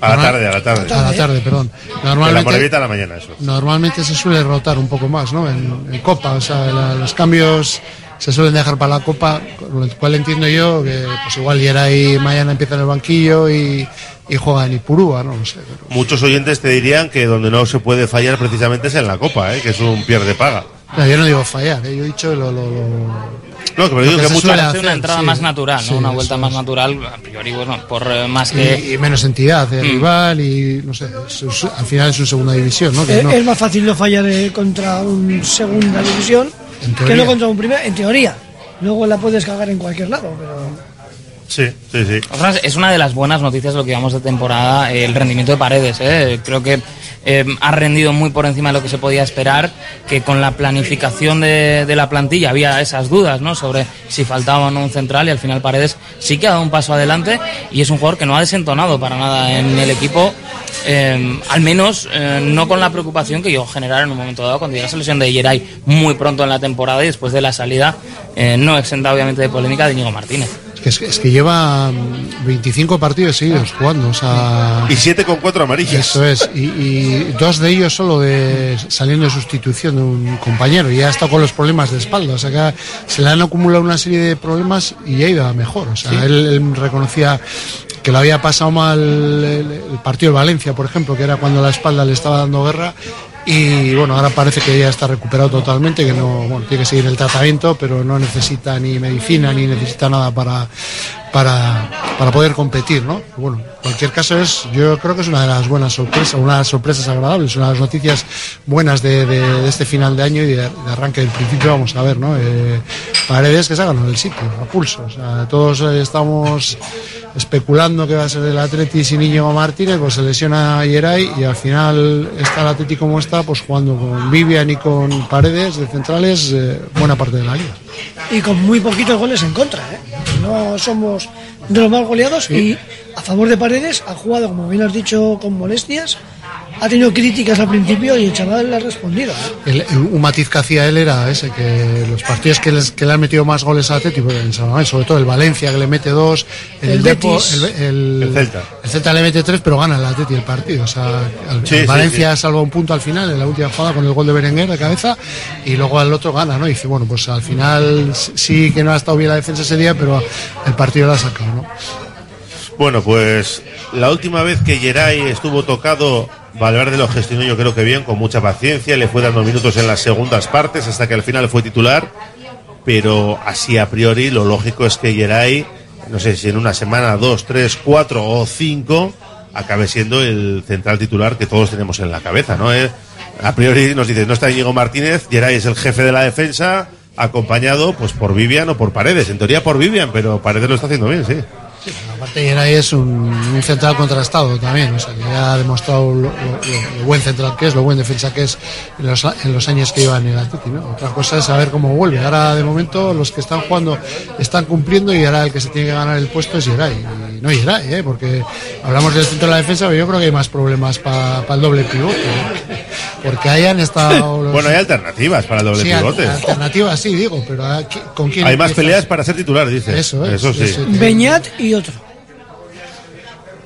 A la tarde, a la tarde. A la tarde, perdón. La Normalmente, Morevieta a la mañana, eso. Normalmente se suele rotar un poco más, ¿no? En, en Copa, o sea, la- los cambios se suelen dejar para la Copa, con lo cual entiendo yo que pues igual Yeray mañana empieza en el banquillo y, y juega en Ipurúa, ¿no? No sé. pero- Muchos oyentes te dirían que donde no se puede fallar precisamente es en la Copa, ¿eh? que es un pierde paga. No, yo no digo fallar, ¿eh? yo he dicho lo... lo, lo- No, que me lo digo que se mucho- suele Hace una hacer, entrada sí. más natural, ¿no? Sí, una vuelta es. más natural, a priori, bueno, por eh, más que... Y, y menos entidad de Mm. rival y no sé, es- es- al final es una segunda división, ¿no? Que Eh, no- Es más fácil no fallar eh, contra un segunda división que no contra un primer, en teoría. Luego la puedes cagar en cualquier lado, pero Sí, sí, sí. Es una de las buenas noticias lo que llevamos de temporada, el rendimiento de Paredes. ¿eh? Creo que eh, ha rendido muy por encima de lo que se podía esperar, que con la planificación de, la plantilla había esas dudas ¿no? sobre si faltaba o no un central y al final Paredes sí que ha dado un paso adelante y es un jugador que no ha desentonado para nada en el equipo, eh, al menos no con la preocupación que yo generar en un momento dado cuando llega la selección de Yeray muy pronto en la temporada y después de la salida, no exenta obviamente de polémica de Íñigo Martínez. Es que, es que- lleva mm, 25 partidos seguidos jugando, o sea... Y siete con cuatro amarillas. Eso es, y, y dos de ellos solo de saliendo de sustitución de un compañero, y ya ha estado con los problemas de espalda, o sea que se le han acumulado una serie de problemas y ya ha ido a mejor, o sea, él, él reconocía que lo había pasado mal el, el partido de Valencia, por ejemplo, que era cuando la espalda le estaba dando guerra, y bueno, ahora parece que ya está recuperado totalmente, que no, tiene que seguir el tratamiento, pero no necesita ni medicina ni necesita nada para, para, para poder competir, ¿no? Bueno, en cualquier caso es, yo creo que es una de las buenas sorpresas, una de las sorpresas agradables, una de las noticias buenas de, de- este final de año y de, arranque del principio, vamos a ver, ¿no? Eh, Paredes que se ha ganado el sitio, a pulso, o sea, todos eh, estamos especulando que va a ser el Atleti sin Íñigo Martínez, pues se lesiona a Yeray y al final está el Atleti como está, pues jugando con Vivian y con Paredes de centrales eh, buena parte de la liga. Y con muy poquitos goles en contra. ¿eh? No somos de los más goleados y a favor de Paredes ha jugado, como bien has dicho, con molestias. Ha tenido críticas al principio y el chaval le ha respondido. El- el- un matiz que hacía él era ese, que los partidos que, les- que le han metido más goles a Atleti, pues, en San Mamés, sobre todo el Valencia que le mete dos, el, El Depo- Betis. el, el- El Celta. el Celta le mete tres, pero gana el Atleti el partido. O sea, el, Sí, el sí, Valencia salva un punto al final en la última jugada con el gol de Berenguer de cabeza y luego al otro gana, ¿no? Y dice, bueno, pues al final sí que no ha estado bien la defensa ese día, pero el partido lo ha sacado, ¿no? Bueno, pues la última vez que Geray estuvo tocado, Valverde lo gestionó yo creo que bien, con mucha paciencia, le fue dando minutos en las segundas partes hasta que al final fue titular, pero así a priori lo lógico es que Geray, no sé si en una semana, dos, tres, cuatro o cinco, acabe siendo el central titular que todos tenemos en la cabeza, ¿no? Eh, A priori nos dice, no está Diego Martínez, Geray es el jefe de la defensa, acompañado pues por Vivian o por Paredes. En teoría por Vivian, pero Paredes lo está haciendo bien, sí. Aparte, Geray es un, un central contrastado también, o sea, que ya ha demostrado lo, lo- lo- lo buen central que es, lo buen defensa que es en los, a- en los años que lleva en el Atleti. ¿no? Otra cosa es saber cómo vuelve. Ahora, de momento, los que están jugando están cumpliendo y ahora el que se tiene que ganar el puesto es Geray. Y no Geray, ¿eh? porque hablamos del centro de la defensa, pero yo creo que hay más problemas para el doble pivote. ¿eh? Porque hayan estado. los- Bueno, hay alternativas para el doble Sí, pivote. alternativas, sí, digo, pero ¿con quién Hay más peleas para ser titular, dice. Eso es, Eso sí. eso Beñat y otro.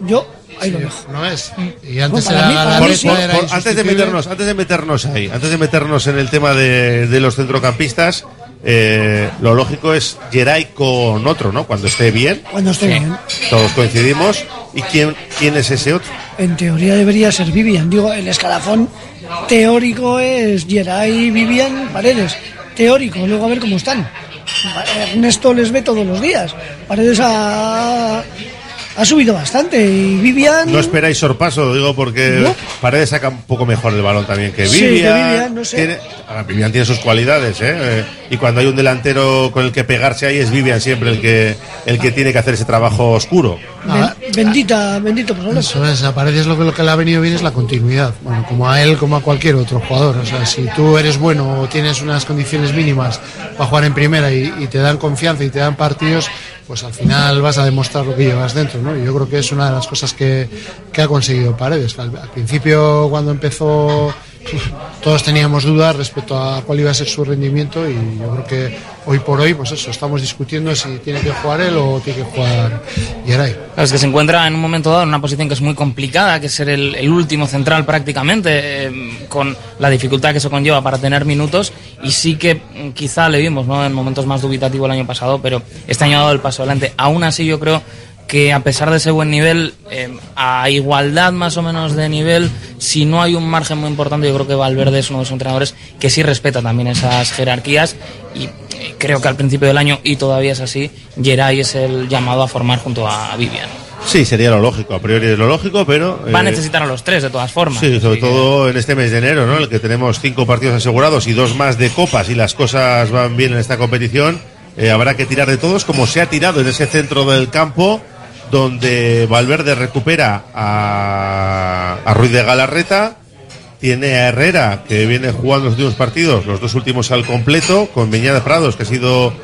Yo ahí lo dejo. No es. Y antes era mí-. Por- era por- antes de meternos, antes de meternos ahí, antes de meternos en el tema de, de los centrocampistas, eh, lo lógico es Geray con otro, ¿no? Cuando esté bien, Cuando esté bien. todos coincidimos. ¿Y quién, quién es ese otro? En teoría debería ser Vivian. Digo, el escalafón teórico es Geray, Vivian, Paredes. Teórico, luego a ver cómo están. Ernesto les ve todos los días. Ha subido bastante y Vivian... No esperáis sorpaso, lo digo porque No. Paredes saca un poco mejor el balón también que Sí, que Vivian. Vivian, no sé. Tiene, ahora, Vivian tiene sus cualidades, ¿eh? Eh, Y cuando hay un delantero con el que pegarse ahí es Vivian siempre el que, el que tiene que hacer ese trabajo oscuro. Ah, Ben- bendita, bendito problema. Eso es, a Paredes lo que, lo que le ha venido bien es la continuidad. Bueno, como a él, como a cualquier otro jugador. O sea, si tú eres bueno o tienes unas condiciones mínimas para jugar en primera y, y te dan confianza y te dan partidos, pues al final vas a demostrar lo que llevas dentro, ¿no? Y yo creo que es una de las cosas que, que ha conseguido Paredes. Al, al principio, cuando empezó, todos teníamos dudas respecto a cuál iba a ser su rendimiento y yo creo que hoy por hoy, pues eso, estamos discutiendo si tiene que jugar él o tiene que jugar. Claro, es que se encuentra en un momento dado en una posición que es muy complicada, que es ser el, el último central prácticamente, eh, con la dificultad que eso conlleva para tener minutos. Y sí que mm, quizá le vimos ¿no? en momentos más dubitativos el año pasado, pero este año ha dado el paso adelante. Aún así, yo creo que a pesar de ese buen nivel, eh, a igualdad más o menos de nivel, si no hay un margen muy importante, yo creo que Valverde es uno de los entrenadores que sí respeta también esas jerarquías y eh, creo que al principio del año, y todavía es así, Geray es el llamado a formar junto a Vivian. Sí, sería lo lógico, a priori es lo lógico, pero... Va a eh, necesitar a los tres, de todas formas. Sí, sobre todo en este mes de enero, ¿no? En el que tenemos cinco partidos asegurados y dos más de copas y las cosas van bien en esta competición. eh, habrá que tirar de todos, como se ha tirado en ese centro del campo, donde Valverde recupera a, a Ruiz de Galarreta, tiene a Herrera, que viene jugando los últimos partidos, los dos últimos al completo, con Beñat Prados, que ha sido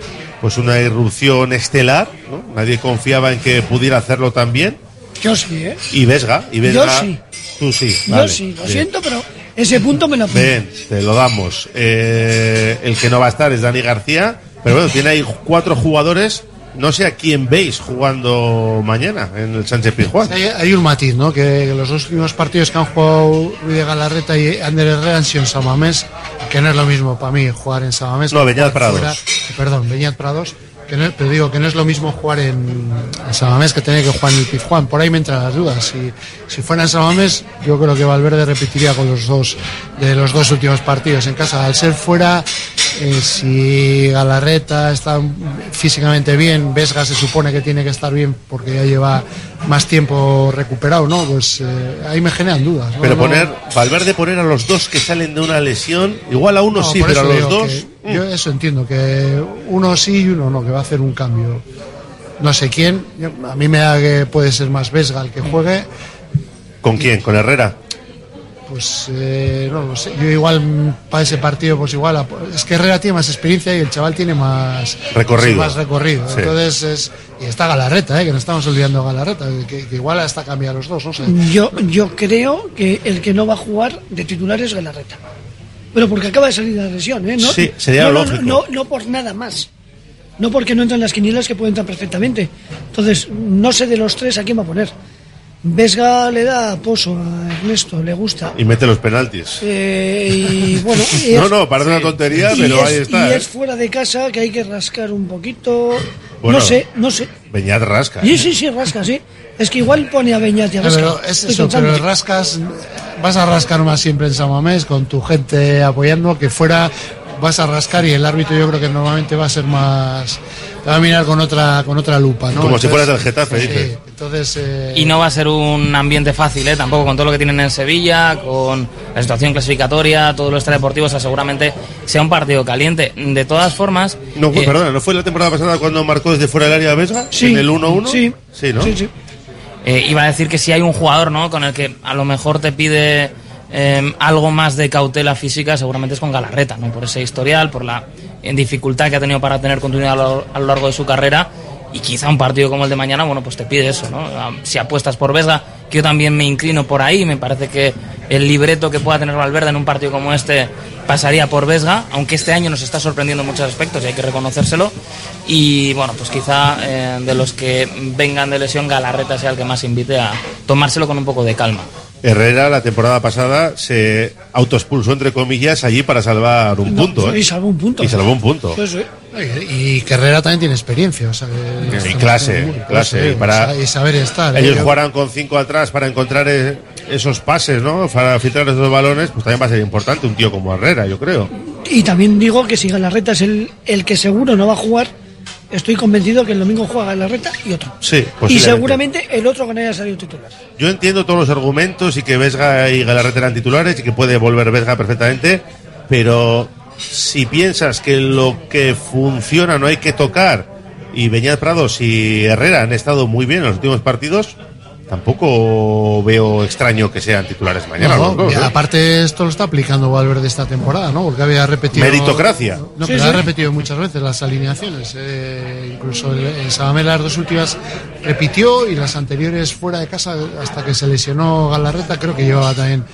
pues una irrupción estelar, ¿no? Nadie confiaba en que pudiera hacerlo tan bien. Yo sí, ¿eh? Y Vesga, y Vesga. Yo sí. Tú sí. Yo vale, sí, lo bien. siento, pero ese punto me lo apunto. Ven, te lo damos. Eh, el que no va a estar es Dani García, pero bueno, tiene ahí cuatro jugadores. No sé a quién veis jugando mañana en el Sánchez Pizjuán. Hay, hay un matiz, ¿no? Que los dos últimos partidos que han jugado Ruiz de Galarreta y Ander Herrera han sido en Samamés, que no es lo mismo para mí jugar en Samamés. No, Beñat Prados. fuera. perdón, Beñat Prados. Que no, pero digo que no es lo mismo jugar en, en Samamés que tener que jugar en el Pizjuán. Por ahí me entran las dudas. Si, si fuera en Samamés, yo creo que Valverde repetiría con los dos de los dos últimos partidos en casa. Al ser fuera, eh, si Galarreta está físicamente bien, Vesga se supone que tiene que estar bien porque ya lleva más tiempo recuperado, ¿no? Pues eh, ahí me generan dudas. ¿no? Pero poner, Valverde poner a los dos que salen de una lesión, igual a uno no, sí, pero a los dos. Yo eso entiendo, que uno sí y uno no, que va a hacer un cambio. No sé quién, yo- a mí me da que puede ser más Vesga el que juegue, ¿Con quién? ¿Con Herrera? pues eh, no lo sé. Yo igual mm, para ese partido, pues igual, a- es que Herrera tiene más experiencia y el chaval tiene más Recorrido. Más recorrido. Sí. Entonces es, y está Galarreta, eh, que no estamos olvidando a Galarreta, que, que igual hasta cambia a los dos, no sé. Yo, yo creo que el que no va a jugar de titular es Galarreta. Pero porque acaba de salir de la lesión, ¿eh? No, Sí, sería no, no, lógico. No, no por nada más. No porque no entran las quinielas que pueden entrar perfectamente. Entonces, no sé de los tres a quién va a poner. Vesga le da pozo a Ernesto, le gusta. Y mete los penaltis. Eh, y bueno, y No, es- no, parece una tontería, pero es- ahí está. Y ¿eh? es fuera de casa que hay que rascar un poquito. Bueno. no sé, no sé. Beñat rasca. Sí, sí, sí, rasca, sí. Es que igual pone a Beñat y a Rasca. pero es Estoy eso, pero rascas, vas a rascar más siempre en Samamés con tu gente apoyando que fuera vas a rascar y el árbitro yo creo que normalmente va a ser más va a mirar con otra con otra lupa ¿no? Como si fueras del Getafe, sí, dices. entonces eh, Y no va a ser un ambiente fácil, ¿eh? tampoco con todo lo que tienen en Sevilla, con la situación clasificatoria, todo lo extradeportivo, o sea, seguramente sea un partido caliente. De todas formas, No, eh, perdona, ¿no fue la temporada pasada cuando marcó desde fuera del área Vesga? Sí, ¿En el 1-1? sí. Sí, ¿no? Sí, sí. eh, iba a decir que si hay un jugador ¿no? con el que a lo mejor te pide eh, algo más de cautela física, seguramente es con Galarreta, ¿no? por ese historial, por la eh, dificultad que ha tenido para tener continuidad a lo, largo de su carrera. Y quizá un partido como el de mañana, bueno, pues te pide eso, ¿no? Ah, Si apuestas por Vesga, que yo también me inclino por ahí, me parece que el libreto que pueda tener Valverde en un partido como este pasaría por Vesga, aunque este año nos está sorprendiendo en muchos aspectos y hay que reconocérselo. Y bueno, pues quizá eh, de los que vengan de lesión, Galarreta sea el que más invite a tomárselo con un poco de calma. Herrera la temporada pasada se autoexpulsó entre comillas allí para salvar un punto. y ¿eh? salvó un punto. Y salvó un punto. Pues, eh, y que Herrera también tiene experiencia o sea, que- Y clase, clase. y para, y saber estar ¿eh? ellos Yo- jugarán con cinco atrás para encontrar eh, esos pases, ¿no? Para filtrar esos balones, pues también va a ser importante un tío como Herrera, yo creo. Y también digo que si Galarreta es el, el que seguro no va a jugar, estoy convencido que el domingo juega Galarreta y otro. Sí, Y seguramente el otro que no haya salido titular. Yo entiendo todos los argumentos y que Vesga y Galarreta eran titulares y que puede volver Vesga perfectamente, pero si piensas que lo que funciona no hay que tocar y Beñat Prados y Herrera han estado muy bien en los últimos partidos, tampoco veo extraño que sean titulares mañana. No, ¿eh? aparte esto lo está aplicando Valverde esta temporada, ¿no? Porque había repetido... Meritocracia. No, Sí, pero sí. ha repetido muchas veces las alineaciones. eh, incluso el, el Sabamé las dos últimas repitió y las anteriores fuera de casa hasta que se lesionó Galarreta creo que llevaba también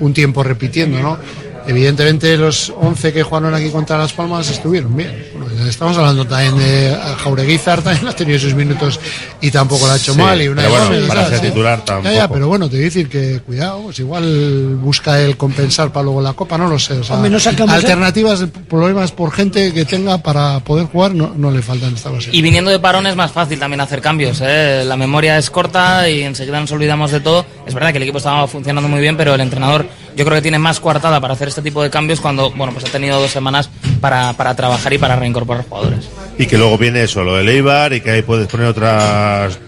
un tiempo repitiendo, ¿no? Evidentemente los 11 que jugaron aquí contra Las Palmas estuvieron bien. Bueno, estamos hablando también de Jaureguizar, también ha tenido sus minutos y tampoco lo ha hecho Sí, mal. Y una pero bueno, para ser titular Ya, ya, tampoco. pero bueno, te voy a decir que cuidado, pues igual busca el compensar para luego la Copa, no lo sé. O sea, Hombre, no sacamos- alternativas, problemas por gente que tenga para poder jugar no, no le faltan esta base. Y viniendo de parón es más fácil también hacer cambios. ¿eh? La memoria es corta y enseguida nos olvidamos de todo. Es verdad que el equipo estaba funcionando muy bien, pero el entrenador yo creo que tiene más coartada para hacer este tipo de cambios cuando bueno pues ha tenido dos semanas para, para trabajar y para reincorporar jugadores. Y que luego viene eso, lo del Eibar y que ahí puedes poner otras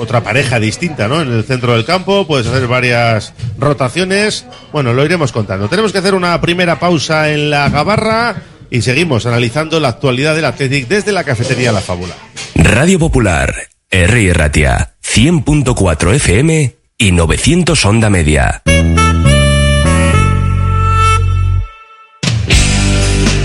otra pareja distinta, ¿no? En el centro del campo, puedes hacer varias rotaciones. Bueno, lo iremos contando. Tenemos que hacer una primera pausa en la gabarra y seguimos analizando la actualidad del Athletic desde la cafetería La Fábula. Radio Popular, R. Ratia, 100.4 FM y 900 Onda Media.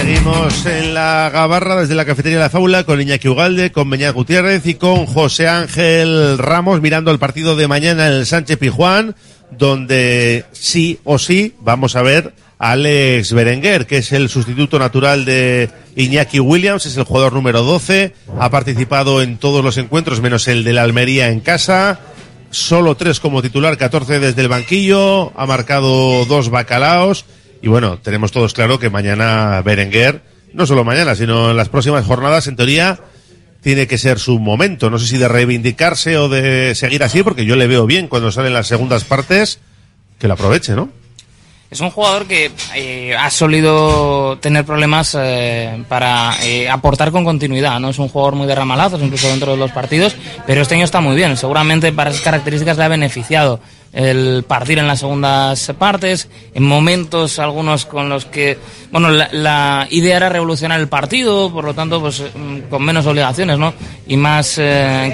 Seguimos en la gabarra desde la cafetería La Fábula con Iñaki Ugalde, con Beñat Gutiérrez y con José Ángel Ramos mirando el partido de mañana en el Sánchez Pijuán, donde sí o sí vamos a ver a Alex Berenguer, que es el sustituto natural de Iñaki Williams es el jugador número 12, ha participado en todos los encuentros menos el de la Almería en casa, solo tres como titular, 14 desde el banquillo, ha marcado dos bacalaos y bueno, tenemos todos claro que mañana Berenguer, no solo mañana, sino en las próximas jornadas, en teoría, tiene que ser su momento. No sé si de reivindicarse o de seguir así, porque yo le veo bien cuando salen las segundas partes, que lo aproveche, ¿no? Es un jugador que eh, ha solido tener problemas eh, para eh, aportar con continuidad, ¿no? Es un jugador muy de ramalazos, incluso dentro de los partidos, pero este año está muy bien. Seguramente para esas características le ha beneficiado el partir en las segundas partes, en momentos algunos con los que, bueno, la, la idea era revolucionar el partido, por lo tanto, pues mm, con menos obligaciones, ¿no? Y más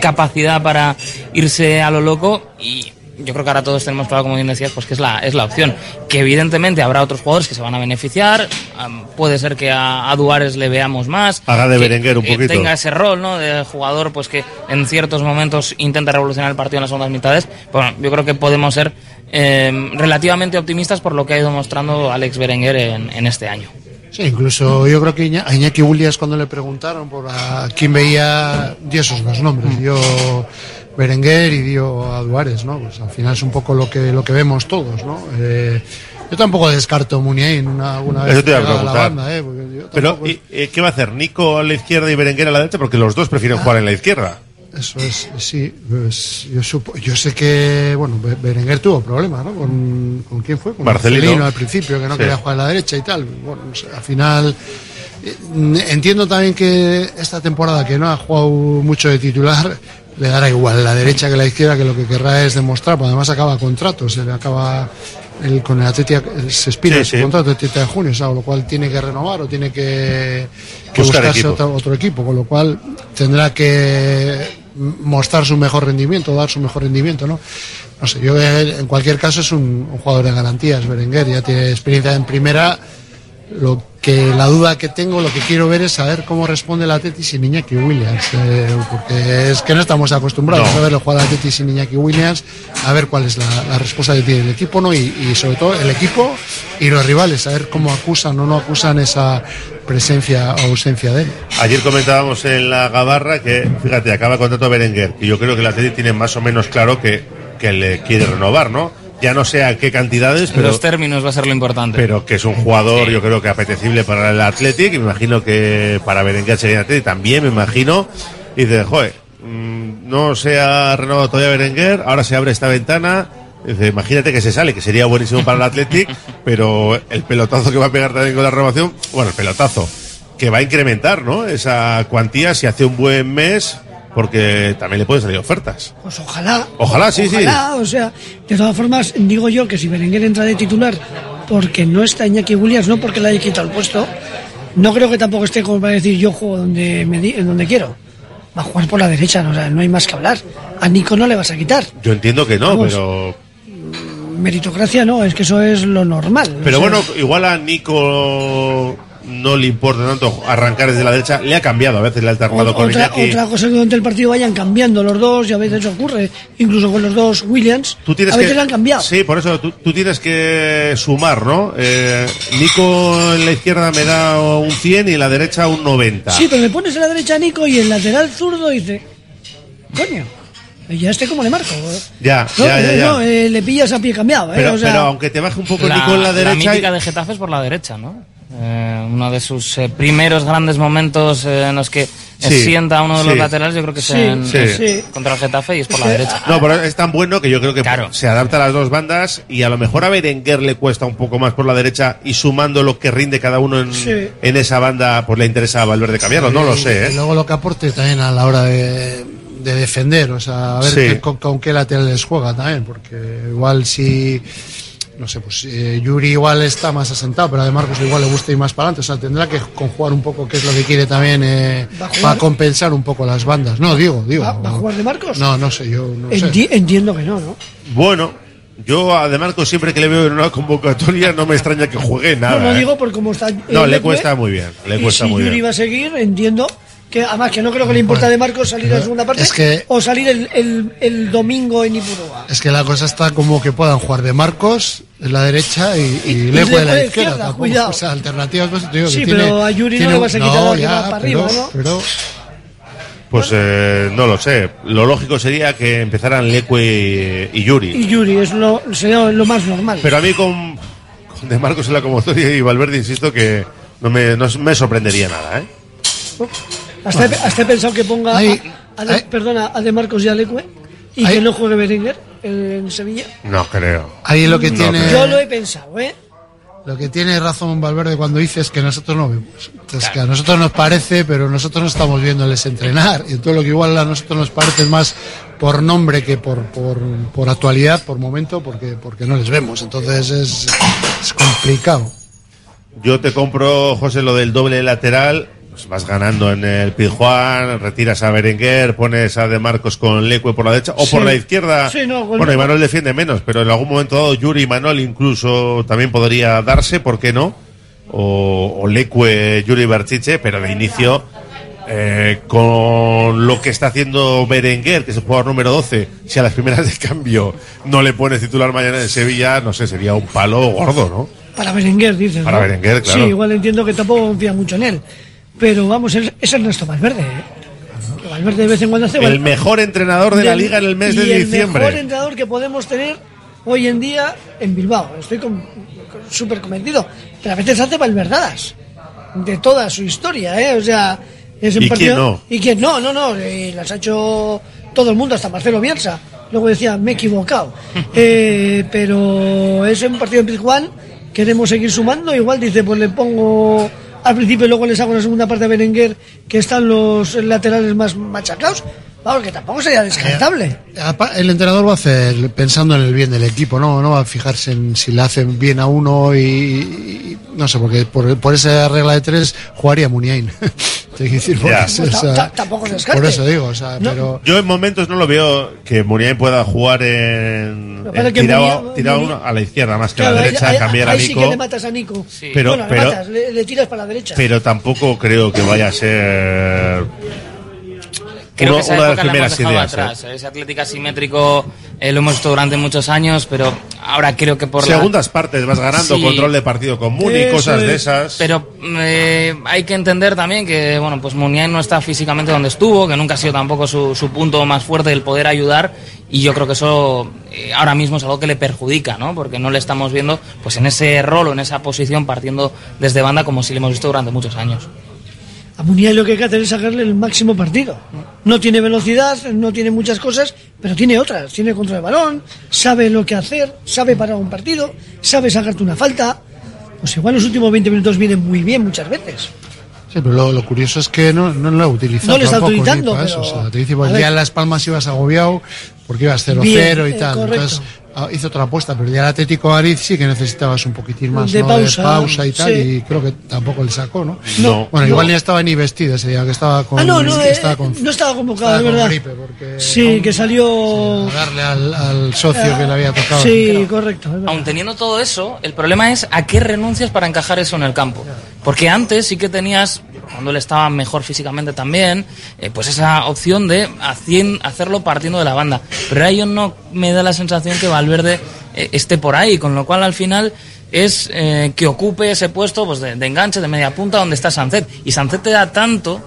capacidad para irse a lo loco y yo creo que ahora todos tenemos claro, como bien decías, pues que es la, es la opción. Que evidentemente habrá otros jugadores que se van a beneficiar. am, puede ser que a, a Duares le veamos más. Haga de que- Berenguer un que poquito. tenga ese rol, ¿no? De jugador, pues que en ciertos momentos intenta revolucionar el partido en las segundas mitades. Bueno, yo creo que podemos ser eh, relativamente optimistas por lo que ha ido mostrando Alex Berenguer en, en este año. Sí, incluso yo creo que a Iñaki Williams cuando le preguntaron por a quién veía, dio esos dos nombres, dio Berenguer y dio a Duárez, ¿no? Pues al final es un poco lo que lo que vemos todos, ¿no? Eh, yo tampoco descarto Muniain una, una vez Eso te iba a llegada la banda, ¿eh? Yo Pero, tampoco- ¿y, eh, ¿qué va a hacer? ¿Nico a la izquierda y Berenguer a la derecha? Porque los dos prefieren jugar en la izquierda. Eso es, sí. Pues yo, supo- yo sé que, bueno, Be- Berenguer tuvo problemas, ¿no? ¿Con, ¿con quién fue? Con Marcelino. al principio, que no Sí. quería jugar a la derecha y tal. Bueno, al final. eh, Entiendo también que esta temporada que no ha jugado mucho de titular le dará igual la derecha que la izquierda que lo que querrá es demostrar, porque además acaba contrato, se le acaba el, con el Atleti se expira Sí, su sí. contrato el 30 de junio, o sea, con lo cual tiene que renovar o tiene que, que Buscar buscarse equipo. otro, otro equipo, con lo cual tendrá que mostrar su mejor rendimiento, dar su mejor rendimiento, ¿no? No sé, yo en cualquier caso es un, un jugador de garantías, Berenguer, ya tiene experiencia en primera. Lo que la duda que tengo, lo que quiero ver es saber cómo responde el Atleti sin Iñaki Williams, eh, porque es que no estamos acostumbrados No. a verlo jugar al Atleti sin Iñaki Williams, a ver cuál es la, la respuesta que tiene el equipo, ¿no? Y, y sobre todo el equipo y los rivales, a ver cómo acusan o no acusan esa presencia o ausencia de él. Ayer comentábamos en la Gabarra que, fíjate, acaba el contrato Berenguer, que yo creo que el Atleti tiene más o menos claro que, que le quiere renovar, ¿no? Ya no sé a qué cantidades, pero, Los términos va a ser lo importante. pero que es un jugador, yo creo que apetecible para el Athletic, y me imagino que para Berenguer sería Athletic también, me imagino. Y dice, joder, mm, no se ha renovado todavía Berenguer, ahora se abre esta ventana. Dice, imagínate que se sale, que sería buenísimo para el Athletic, pero el pelotazo que va a pegar también con la renovación, bueno, el pelotazo, que va a incrementar, ¿no? Esa cuantía si hace un buen mes, porque también le pueden salir ofertas. Pues ojalá. Ojalá, sí, sí. Ojalá, o sea, de todas formas, digo yo que si Berenguer entra de titular porque no está Iñaki Williams, no porque le haya quitado el puesto, no creo que tampoco esté como para decir yo juego donde, me di- donde quiero. Va a jugar por la derecha, no, o sea, no hay más que hablar. A Nico no le vas a quitar. Yo entiendo que no, Vamos. pero Meritocracia no, es que eso es lo normal. Pero O sea, bueno, igual a Nico no le importa tanto arrancar desde la derecha. Le ha cambiado, a veces le ha alternado con otra, Iñaki. otra cosa es que durante el partido vayan cambiando los dos, y a veces ocurre, incluso con los dos Williams, Tú tienes a veces que, le han cambiado. Sí, por eso tú, tú tienes que sumar, ¿no? Eh, Nico en la izquierda me da un 100 y en la derecha un 90. Sí, pero le pones en la derecha a Nico y el lateral zurdo dice, coño, ¿y ya este cómo le marco? Ya, No, ya, ya, eh, ya. no, eh, le pillas a pie cambiado, ¿eh? pero, O sea, pero aunque te baje un poco la, Nico en la la derecha. mítica de Getafe es por la derecha, ¿no? Eh, uno de sus eh, primeros grandes momentos eh, en los que Sí, sienta uno de los sí. laterales, yo creo que es Sí, en- sí. es Sí. contra el Getafe y es por la derecha. No, pero es tan bueno que yo creo que se adapta a las dos bandas y a lo mejor a Berenguer le cuesta un poco más por la derecha y sumando lo que rinde cada uno en, Sí. en esa banda, pues le interesa a Valverde cambiarlo, no lo sé, Y ¿eh? luego lo que aporte también a la hora de, de defender, o sea, a ver Sí. qué- con, con qué laterales juega también, porque igual si, no sé, pues eh, Yuri igual está más asentado, pero a De Marcos igual le gusta ir más para adelante, o sea, tendrá que conjugar un poco qué es lo que quiere también eh, ¿Va a jugar? para compensar un poco las bandas. No, digo, digo. ¿Va, va a jugar de Marcos? No, no sé, yo no sé. Enti- entiendo que no, ¿no? Bueno, yo a De Marco siempre que le veo en una convocatoria no me extraña que juegue nada. no lo ¿eh? digo por cómo está. No, le cuesta muy bien, le y cuesta si muy Yuri bien. va a seguir, entiendo Que además que no creo que le importa de Marcos salir en la segunda parte Es que- o salir el, el, el domingo en Ipurúa. Es que la cosa está como que puedan jugar de Marcos en la derecha y, y, y de la izquierda. izquierda, tampoco. cuidado. O sea, alternativas, pues, te digo Sí, que tiene- pero a Yuri no le vas a quitar la ya, para pero- arriba, ¿no? pero- Pues eh, no lo sé. Lo lógico sería que empezaran Leque y, y Yuri. Y Yuri es lo, sería lo más normal. Pero a mí con, con De Marcos en la convocatoria y Valverde, insisto que no me, no me sorprendería nada, ¿eh? Hasta, he, hasta he pensado que ponga a, a de- perdona, a De Marcos y a Leque y que no juegue Berenguer en Sevilla. No creo. Ahí lo que No tiene. Yo lo he pensado, ¿eh? Lo que tiene razón Valverde cuando dice es que nosotros no vemos. Entonces, que a nosotros nos parece, pero nosotros no estamos viéndoles entrenar. Y todo lo que igual a nosotros nos parece es más por nombre que por, por, por actualidad, por momento, porque, porque no les vemos. Entonces es, es complicado. Yo te compro, José, lo del doble lateral. Pues vas ganando en el Pizjuán, retiras a Berenguer, pones a De Marcos con Leque por la derecha o Sí. por la izquierda. Sí, no, bueno, y Manuel defiende menos, pero en algún momento dado Yuri y Manuel incluso también podría darse, ¿por qué no? O, o Leque, Yuri Berchiche, pero de inicio, eh, con lo que está haciendo Berenguer, que es el jugador número 12, si a las primeras de cambio no le pones titular mañana en Sevilla, no sé, sería un palo gordo, ¿no? Para Berenguer, dices. Para ¿no? Berenguer, claro. Sí, igual entiendo que tampoco confía mucho en él. Pero vamos, es, es Ernesto Valverde. ¿eh? Valverde de vez en cuando hace. El mejor entrenador de la liga en el mes y de El diciembre. mejor entrenador que podemos tener hoy en día en Bilbao. Estoy súper convencido. Pero a veces hace valverdadas. De toda su historia, ¿eh? O sea, es un ¿Y partido. quién no? ¿Y quién no? No, no. eh, las ha hecho todo el mundo, hasta Marcelo Bielsa. Luego decía, me he equivocado. Eh, pero es un partido en Pizjuán. Queremos seguir sumando. Igual dice, pues le pongo al principio luego les hago la segunda parte a Berenguer, que están los laterales más machacados. Vamos, que tampoco sería descartable. Apa- El entrenador va a hacer pensando en el bien del equipo, no, no va a fijarse en si le hacen bien a uno y, y- no sé, porque por, por esa regla de tres jugaría Muniain. Te decir, porque Ya. es- Pues ta- o sea, ta- tampoco es descarte. por eso digo, o sea, No. pero Yo en momentos no lo veo que Muniain pueda jugar en, en tirado, Munia- tirado Munia- uno a la izquierda más que Claro, a la ahí- derecha, ahí, cambiar a ahí sí que Nico. le matas a Nico. Pero- bueno, le pero- matas, le, le tiras para la derecha. pero tampoco creo que vaya a ser Creo uno- que esa una de las época la primeras hemos ideas. ¿eh? atrás. Ese Atlético asimétrico eh, lo hemos visto durante muchos años, pero ahora creo que por la- Segundas partes vas ganando, Sí. control de partido y Eso cosas de es. esas. Pero eh, hay que entender también que, bueno, pues Muniain no está físicamente donde estuvo, que nunca ha sido tampoco su, su punto más fuerte el poder ayudar. Y yo creo que eso eh, ahora mismo es algo que le perjudica, ¿no? Porque no le estamos viendo pues en ese rol o en esa posición partiendo desde banda como si le hemos visto durante muchos años. A Muniain lo que hay que hacer es sacarle el máximo partido. No tiene velocidad, no tiene muchas cosas, pero tiene otras. Tiene control de balón, sabe lo que hacer, sabe parar un partido, sabe sacarte una falta. Pues igual los últimos 20 minutos vienen muy bien muchas veces. Sí, pero lo, lo curioso es que no, no lo ha utilizado. No le está utilizando, pero-. O sea, te dice, pues, ya en Las Palmas ibas agobiado porque ibas 0-0 Bien, y eh, tal. correcto. Entonces hizo otra apuesta, pero ya el Atlético de Madrid sí que necesitabas un poquitín más De ¿no? pausa, de pausa y tal. sí. Y creo que tampoco le sacó, ¿no? No. Bueno, igual No. ni estaba ni vestido ese día, que estaba con. ah, no, no, eh, estaba con- no estaba convocado, con verdad. gripe, porque sí, que salió. a darle al, al socio que le había tocado. Sí, correcto. Aun teniendo todo eso, el problema es a qué renuncias para encajar eso en el campo. Porque antes sí que tenías, cuando él estaba mejor físicamente también, eh, pues esa opción de hacien- hacerlo partiendo de la banda. Pero yo no me da la sensación que Valverde eh, esté por ahí, con lo cual al final es eh, que ocupe ese puesto pues, de, de enganche, de media punta, donde está Sancet. Y Sancet te da tanto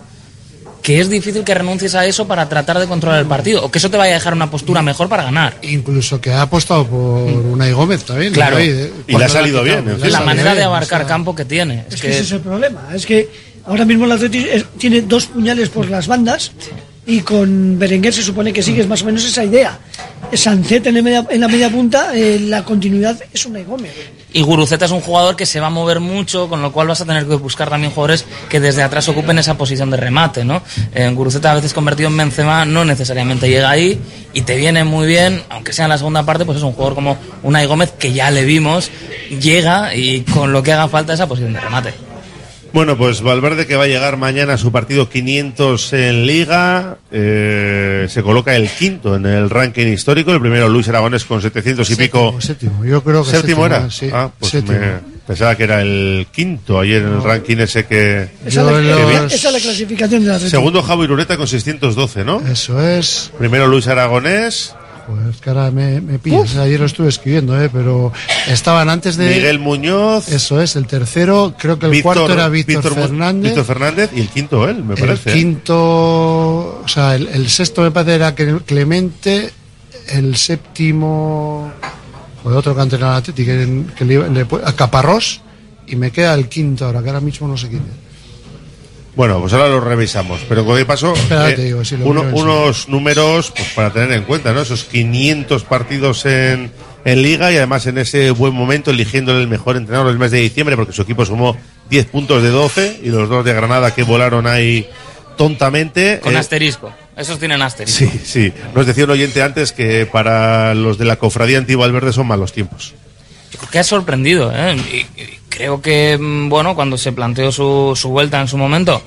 que es difícil que renuncies a eso para tratar de controlar el partido, o que eso te vaya a dejar una postura mejor para ganar. Incluso que ha apostado por Unai Gómez también. Claro. Y le ha la salido bien, la salido manera de o abarcar sea, campo que tiene. Es que ese es el problema. Es que ahora mismo el tiene dos puñales por las bandas y con Berenguer se supone que sigues más o menos esa idea. Sancet en, la media punta, eh, la continuidad es una Gómez. Y Guruceta es un jugador que se va a mover mucho, con lo cual vas a tener que buscar también jugadores que desde atrás ocupen esa posición de remate, ¿no? En Guruceta a veces convertido en Benzema no necesariamente llega ahí y te viene muy bien, aunque sea en la segunda parte, pues es un jugador como Unai Gómez que ya le vimos, llega y con lo que haga falta esa posición de remate. Bueno, pues Valverde que va a llegar mañana a su partido 500 en Liga, eh, se coloca el quinto en el ranking histórico, el primero Luis Aragones con 700 y pico. Séptimo, yo creo que ¿Séptimo era? Sí, Ah, pues séptimo. me- Pensaba que era el quinto ayer en el ranking ese que... Esa, Yo es la, los- esa- esa es la clasificación de la Segundo Javi Irureta con 612, ¿no? Eso es. Primero Luis Aragonés, Pues que ahora me, me pillas. Ayer lo estuve escribiendo, ¿eh? pero estaban antes de. Miguel Muñoz, Eso es, el tercero. Creo que el cuarto era Víctor, Fernández. Víctor Fernández y el quinto él, me el parece. ¿eh? quinto. O sea, el, el sexto me parece era Cle- Clemente. El séptimo. Joder, otro Atleti, que, que le, le a Caparrós. Y me queda el quinto ahora, que ahora mismo no sé quién es. Bueno, pues ahora lo revisamos. Pero con qué pasó, Espera, eh, te digo, sí, lo uno- miro enseguida. unos números pues para tener en cuenta, ¿no? Esos 500 partidos en, en Liga y además en ese buen momento eligiéndole el mejor entrenador del mes de diciembre porque su equipo sumó 10 puntos de 12 y los dos de Granada que volaron ahí tontamente. Con eh, asterisco. Esos tienen asterisco. Sí, sí. Nos decía un oyente antes que para los de la cofradía antigua Valverde son malos tiempos. que ha sorprendido. ¿eh? Y- y creo que, mm, bueno, cuando se planteó su, su vuelta en su momento,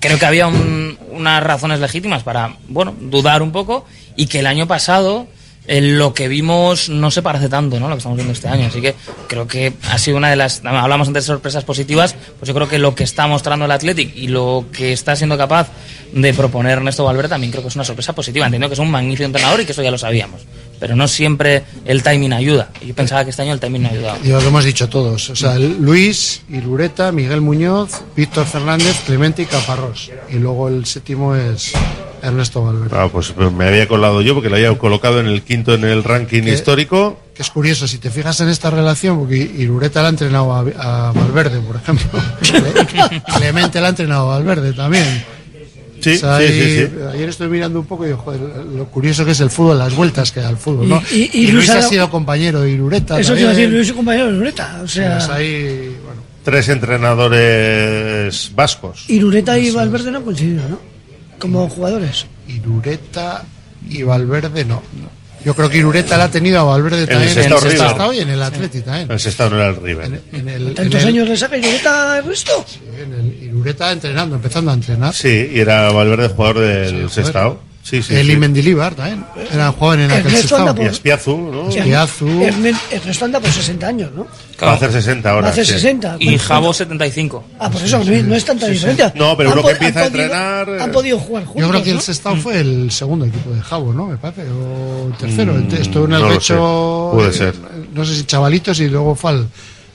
creo que había un- unas razones legítimas para, bueno, dudar un poco y que el año pasado eh, lo que vimos no se parece tanto, ¿no? Lo que estamos viendo este año. Así que creo que ha sido una de las, hablamos antes de sorpresas positivas, pues yo creo que lo que está mostrando el Athletic y lo que está siendo capaz de proponer Ernesto Valverde también creo que es una sorpresa positiva. Entiendo que es un magnífico entrenador y que eso ya lo sabíamos. Pero no siempre el timing ayuda. Y yo pensaba que este año el timing no ha ayudado. Y lo que hemos dicho todos. O sea, Luis, Irureta, Miguel Muñoz, Víctor Fernández, Clemente y Caparrós. Y luego el séptimo es Ernesto Valverde. Ah, pues me había colado yo porque lo había colocado en el quinto en el ranking Que- histórico. Que es curioso, si te fijas en esta relación, porque Irureta la ha entrenado a, a Valverde, por ejemplo. Clemente la ha entrenado a Valverde también. Sí, O sea, sí, ahí- sí, sí. Ayer estuve mirando un poco y digo, joder, lo curioso que es el fútbol, las vueltas que da el fútbol, ¿no? Y- y- y Luis Luis ha sido compañero de Irureta. Eso te iba a también. decir, Luis es compañero de Lureta. O sea, Pues ahí, bueno. Tres entrenadores vascos. Irureta y Valverde no han coincidido, ¿no? Como jugadores. Irureta y Valverde no. no. Yo creo que Irureta la ha tenido a Valverde En el también Sestao en el River. Sestao y en el Atleti también. El sexto no era el River. En el, ¿Tantos en el- años le saca Irureta el resto? en el Irureta entrenando, empezando a entrenar. Sí, y era Valverde jugador del joder. Sestao. Sí, sí, Él sí. y Mendilibar también. Eran jóvenes en aquel Ernesto anda Sestao. Y Espiazu, ¿no? Espiazu. Erne- Ernesto anda por 60 años, ¿no? Va a hacer 60 ahora. Va a hacer sí. 60. Y Jabo 75. Ah, pues eso, no, no es tanta diferencia. No, pero uno que empieza a entrenar, eh. Han podido jugar juntos. Yo creo que el. Sestao fue el segundo equipo de Jabo, ¿no? Me parece. O el tercero. Estuvo en el Mm, no. Puede eh, ser. No sé si chavalitos y luego fue al,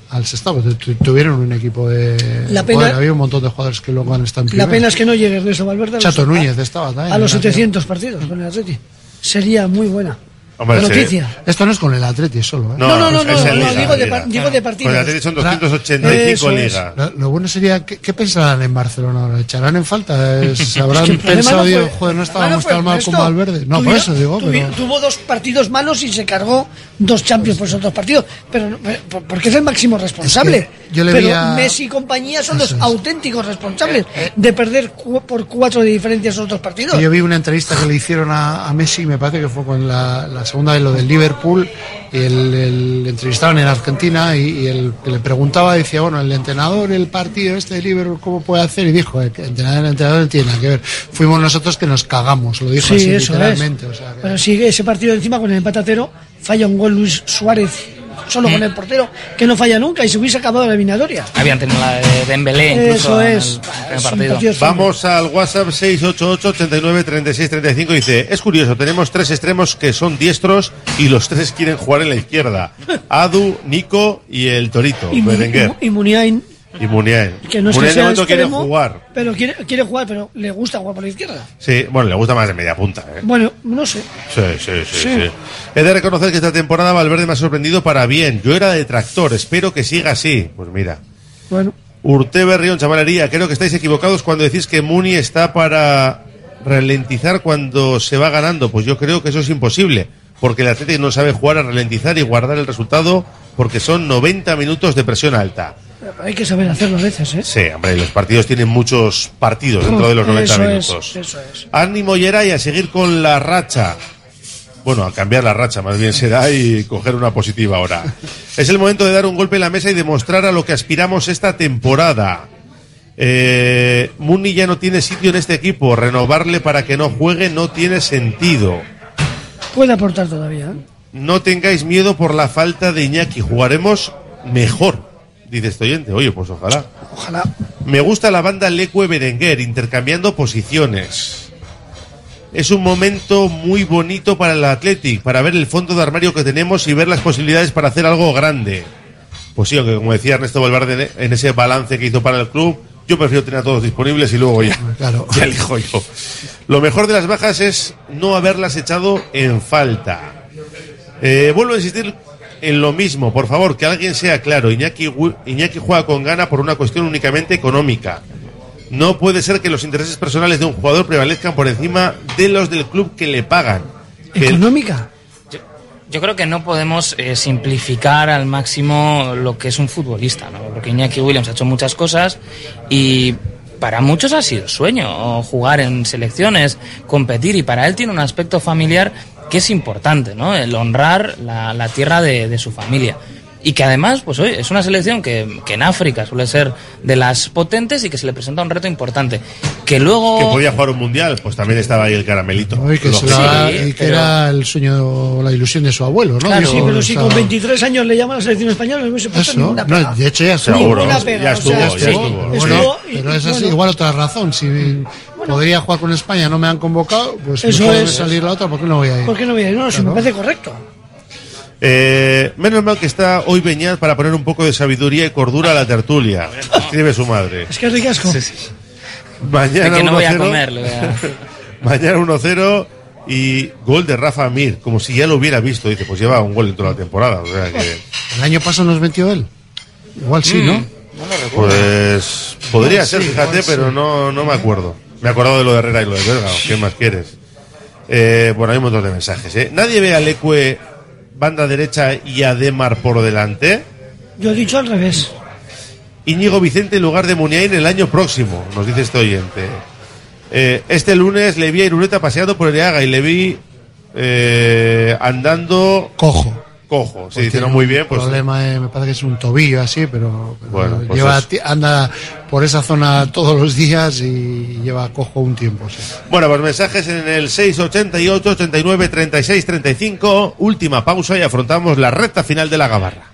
al Sestao. Tu- tu- Tuvieron un equipo de. La pena- Joder, había un montón de jugadores que luego han estado en La primera. pena es que no llegue Ernesto Valverde los, Chato a- Núñez estaba también. a los en aquel- 700 partidos con el Atleti. Sería muy buena. Hombre, noticia. Esto no es con el Atleti solo, ¿eh? No, No, no, no, es no, en no, Liga, digo, de, par- digo de Con partidos. el Atleti son Eso 285 en es. Liga. Lo, lo bueno sería, ¿qué, qué pensarán en Barcelona ahora? ¿Echarán en falta? Eh, ¿Se habrán Es que pensado, no fue- digo, joder, no estábamos tan mal Ernesto. como Valverde? No, por eso digo, tuvi- pero... Tuvo dos partidos malos y se cargó dos Champions por esos dos partidos. Pero, porque es el máximo responsable. Es que yo le pero a- Messi y compañía son los es. auténticos responsables de perder cu- por cuatro de diferencia esos dos partidos. Yo vi una entrevista que le hicieron a, a Messi, me parece que fue con la, la segunda de lo del Liverpool, y el, el- le entrevistaron en Argentina y, y el que le preguntaba, decía, bueno, el entrenador, el partido este de Liverpool, ¿cómo puede hacer? Y dijo, "Eh, el entrenador, el entrenador no tiene nada que ver. Fuimos nosotros que nos cagamos, lo dijo Sí, así eso literalmente. es. o sea, que- Pero sigue ese partido encima con el empate a cero, falla un gol Luis Suárez solo con el portero, que no falla nunca y se hubiese acabado la eliminatoria. Habían tenido la de Dembélé incluso Eso en es. el primer Es un partido. partido Vamos al WhatsApp 688 89 36 35 dice, es curioso, tenemos tres extremos que son diestros y los tres quieren jugar en la izquierda. Adu, Nico y el Torito, Y, Berenguer y Muniain, y Muniain. que no es que Muniain de momento quiere jugar. pero quiere, quiere jugar, pero le gusta jugar por la izquierda. Sí, bueno, le gusta más de media punta, ¿eh? Bueno, no sé. Sí, sí, sí, Sí. sí. He de reconocer que esta temporada Valverde me ha sorprendido para bien. Yo era detractor, espero que siga así. Pues mira. Bueno, Urte Berrión, chavalería, creo que estáis equivocados cuando decís que Muni está para ralentizar cuando se va ganando. Pues yo creo que eso es imposible, porque el Atlético no sabe jugar a ralentizar y guardar el resultado porque son 90 minutos de presión alta. Hay que saber hacerlo a veces, ¿eh? Sí, hombre, y los partidos tienen muchos partidos dentro de los 90 Eso minutos. Es, eso es. Ánimo Yera y a seguir con la racha. Bueno, a cambiar la racha más bien será y coger una positiva ahora. Es el momento de dar un golpe en la mesa y demostrar a lo que aspiramos esta temporada. Eh, Muni ya no tiene sitio en este equipo. Renovarle para que no juegue no tiene sentido. Puede aportar todavía, ¿eh? No tengáis miedo por la falta de Iñaki. Jugaremos mejor. Dice este oyente. Oye, pues ojalá. Ojalá. Me gusta la banda Leque Berenguer, intercambiando posiciones. Es un momento muy bonito para el Athletic, para ver el fondo de armario que tenemos y ver las posibilidades para hacer algo grande. Pues sí, aunque como decía Ernesto Valverde en ese balance que hizo para el club, yo prefiero tener a todos disponibles y luego ya, ya elijo yo. Lo mejor de las bajas es no haberlas echado en falta. Eh, vuelvo a insistir en lo mismo, por favor, que alguien sea claro. Iñaki, Iñaki juega con gana por una cuestión únicamente económica. No puede ser que los intereses personales de un jugador prevalezcan por encima de los del club que le pagan. ¿Económica? Yo creo que no podemos eh, simplificar al máximo lo que es un futbolista, ¿no? Porque Iñaki Williams ha hecho muchas cosas y para muchos ha sido sueño jugar en selecciones, competir y para él tiene un aspecto familiar que es importante, ¿no? El honrar la, tierra de su familia. Y que además, pues oye, es una selección que, que en África suele ser de las potentes y que se le presenta un reto importante. Que luego... que podía jugar un mundial, pues también estaba ahí el caramelito. Y que, se la- y que era el sueño, la ilusión de su abuelo, ¿no? Claro, sí, pero si con 23 años le llaman a la selección española, no puesto Eso, ninguna no, de hecho ya pega, ya estuvo, ya sí, estuvo. Bueno, estuvo y- pero esa es bueno, igual otra razón. Si podría jugar con España, no me han convocado, pues Eso no puede es. salir la otra, ¿por qué no voy a ir? ¿Por qué no voy a ir? No, si me parece correcto. Eh, menos mal que está hoy Beñat para poner un poco de sabiduría y cordura a la tertulia. Escribe su madre. Es que es ricasco. Mañana De que no voy a 1-0. comer, le voy a- Mañana 1-0 y gol de Rafa Mir, como si ya lo hubiera visto. Dice, pues lleva un gol en toda la temporada. O sea que, El año pasado nos metió él. Igual sí, ¿no? pues podría Igual ser, sí, fíjate, sí. pero no, no me acuerdo. Me he acordado de lo de Herrera y lo de Berga. ¿Qué más quieres? Eh, bueno, hay un montón de mensajes. ¿eh? Nadie ve a Leque banda derecha y a Demar por delante. Yo he dicho al revés. Íñigo Vicente en lugar de Muniain el año próximo, nos dice este oyente. Eh, este lunes le vi a Irureta paseando por Ereaga y le vi eh, andando cojo. Cojo, sí, dice no muy bien, pues El problema es, me parece que es un tobillo así, pero, pero Bueno, pues lleva, es- ti- anda por esa zona todos los días y lleva cojo un tiempo. sí. Bueno, pues mensajes en el 688 89 36 35. Última pausa y afrontamos la recta final de la gabarra.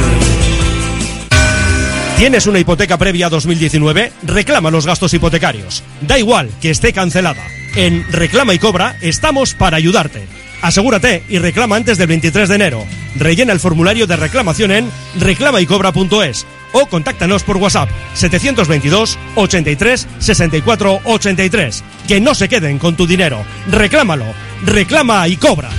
¿Tienes una hipoteca previa a 2019? Reclama los gastos hipotecarios. Da igual que esté cancelada. En Reclama y Cobra estamos para ayudarte. Asegúrate y reclama antes del 23 de enero. Rellena el formulario de reclamación en reclamaycobra.es o contáctanos por WhatsApp 722 83 64 83. Que no se queden con tu dinero. Reclámalo. Reclama y cobra.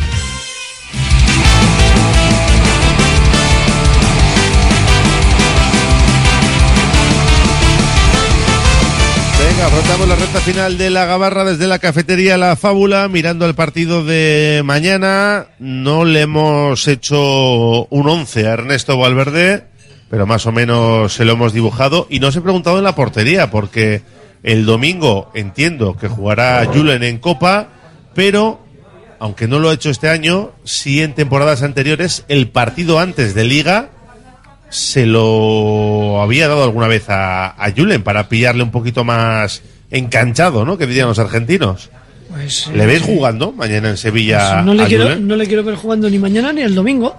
Recta final de la gabarra desde la cafetería La Fábula, mirando el partido de mañana. No le hemos hecho un 11 a Ernesto Valverde, pero más o menos se lo hemos dibujado. Y nos he preguntado en la portería, porque el domingo entiendo que jugará Julen en Copa, pero aunque no lo ha hecho este año, sí en temporadas anteriores, el partido antes de Liga se lo había dado alguna vez a Julen para pillarle un poquito más enganchado, ¿no? Que dirían los argentinos. Pues, ¿Le eh, veis jugando mañana en Sevilla Pues no, le quiero, no le quiero ver jugando ni mañana ni el domingo.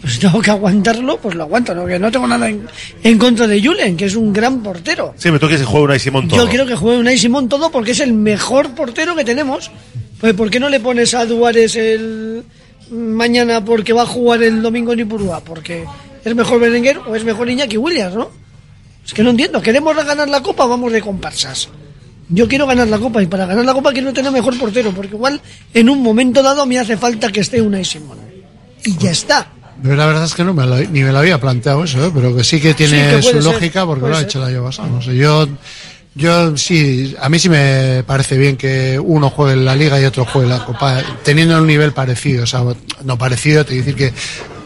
Pues tengo que aguantarlo, pues lo aguanto. No, que no tengo nada en, en contra de Julen, que es un gran portero. Sí, me toca que se juegue Unai Simón todo. Yo quiero que juegue Unai Simón todo porque es el mejor portero que tenemos. Pues ¿por qué no le pones a Duárez el mañana porque va a jugar el domingo en Ipurúa? Porque es mejor Berenguer o es mejor Iñaki Williams, ¿no? Es que no entiendo. ¿Queremos ganar la copa o vamos de comparsas? Yo quiero ganar la copa y para ganar la copa quiero tener mejor portero porque igual en un momento dado me hace falta que esté Unai Simón. Y ya está. Pero la verdad es que no me lo- ni me lo había planteado eso, ¿eh? pero que sí que Sí, tiene que su ser, lógica porque lo ha hecho el año pasado. No sé, yo, yo sí, a mí sí me parece bien que uno juegue en la liga y otro juegue en la copa, teniendo un nivel parecido. O sea, no parecido, te decir que